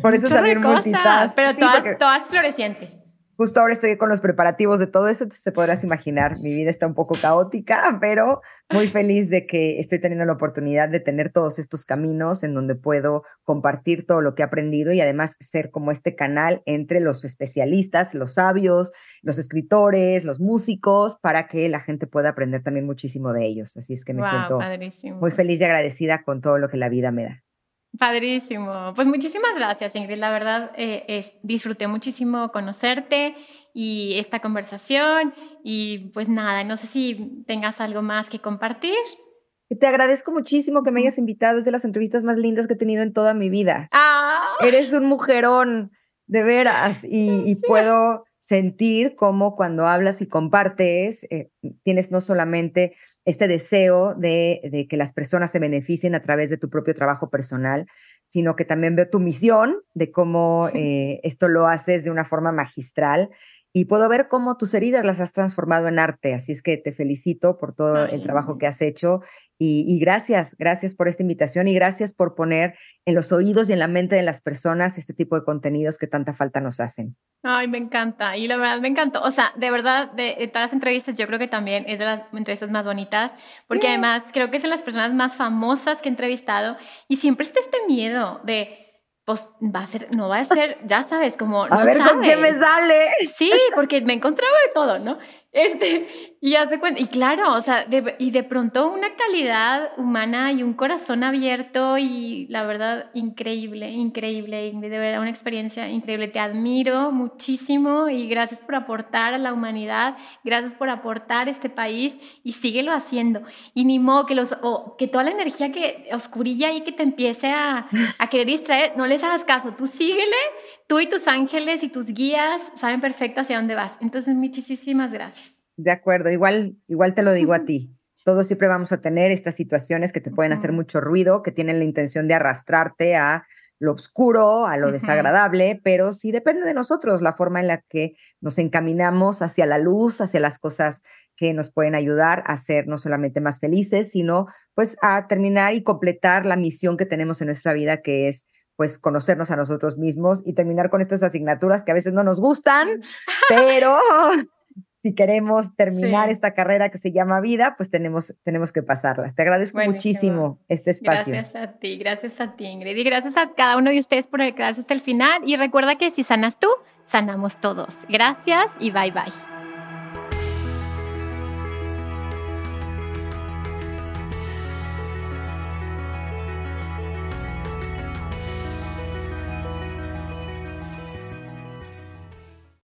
Por eso el multitask. Pero todas, todas florecientes justo ahora estoy con los preparativos de todo eso, entonces te podrás imaginar, mi vida está un poco caótica, pero muy feliz de que estoy teniendo la oportunidad de tener todos estos caminos en donde puedo compartir todo lo que he aprendido y además ser como este canal entre los especialistas, los sabios, los escritores, los músicos, para que la gente pueda aprender también muchísimo de ellos. Así es que me siento muy feliz y agradecida con todo lo que la vida me da. Padrísimo. Pues muchísimas gracias, Ingrid. La verdad, eh, disfruté muchísimo conocerte y esta conversación. Y pues nada, no sé si tengas algo más que compartir. Te agradezco muchísimo que me hayas invitado. Es de las entrevistas más lindas que he tenido en toda mi vida. Ah. Eres un mujerón, de veras. Y, puedo sentir cómo cuando hablas y compartes, eh, tienes no solamente este deseo de, que las personas se beneficien a través de tu propio trabajo personal, sino que también veo tu misión de cómo eh, esto lo haces de una forma magistral y puedo ver cómo tus heridas las has transformado en arte. Así es que te felicito por todo el trabajo que has hecho y, gracias, gracias por esta invitación y gracias por poner en los oídos y en la mente de las personas este tipo de contenidos que tanta falta nos hacen. Ay, me encanta. Y la verdad me encantó. O sea, de verdad, de, todas las entrevistas, yo creo que también es de las entrevistas más bonitas, porque además creo que es de las personas más famosas que he entrevistado y siempre está este miedo de pues va a ser, no va a ser, ya sabes, como... a ver con qué me sale. Sí, porque me encontraba de todo, ¿no? Este, y hace cuenta, y claro, o sea, y de pronto una calidad humana y un corazón abierto y la verdad, increíble, increíble, de verdad una experiencia increíble. Te admiro muchísimo y gracias por aportar a la humanidad, gracias por aportar este país y síguelo haciendo. Y ni modo que, los, que toda la energía que oscurilla y que te empiece a, a querer distraer, no les hagas caso, tú síguele tú y tus ángeles y tus guías saben perfecto hacia dónde vas. Entonces, muchísimas gracias. De acuerdo, igual, igual te lo digo a ti. Todos siempre vamos a tener estas situaciones que te pueden hacer mucho ruido, que tienen la intención de arrastrarte a lo oscuro, a lo desagradable, pero sí depende de nosotros la forma en la que nos encaminamos hacia la luz, hacia las cosas que nos pueden ayudar a ser no solamente más felices, sino pues a terminar y completar la misión que tenemos en nuestra vida, que es pues conocernos a nosotros mismos y terminar con estas asignaturas que a veces no nos gustan, pero si queremos terminar esta carrera que se llama vida, pues tenemos, tenemos que pasarlas. Te agradezco muchísimo este espacio. Gracias a ti, gracias a ti, Ingrid. Y gracias a cada uno de ustedes por quedarse hasta el final. Y recuerda que si sanas tú, sanamos todos. Gracias y bye bye.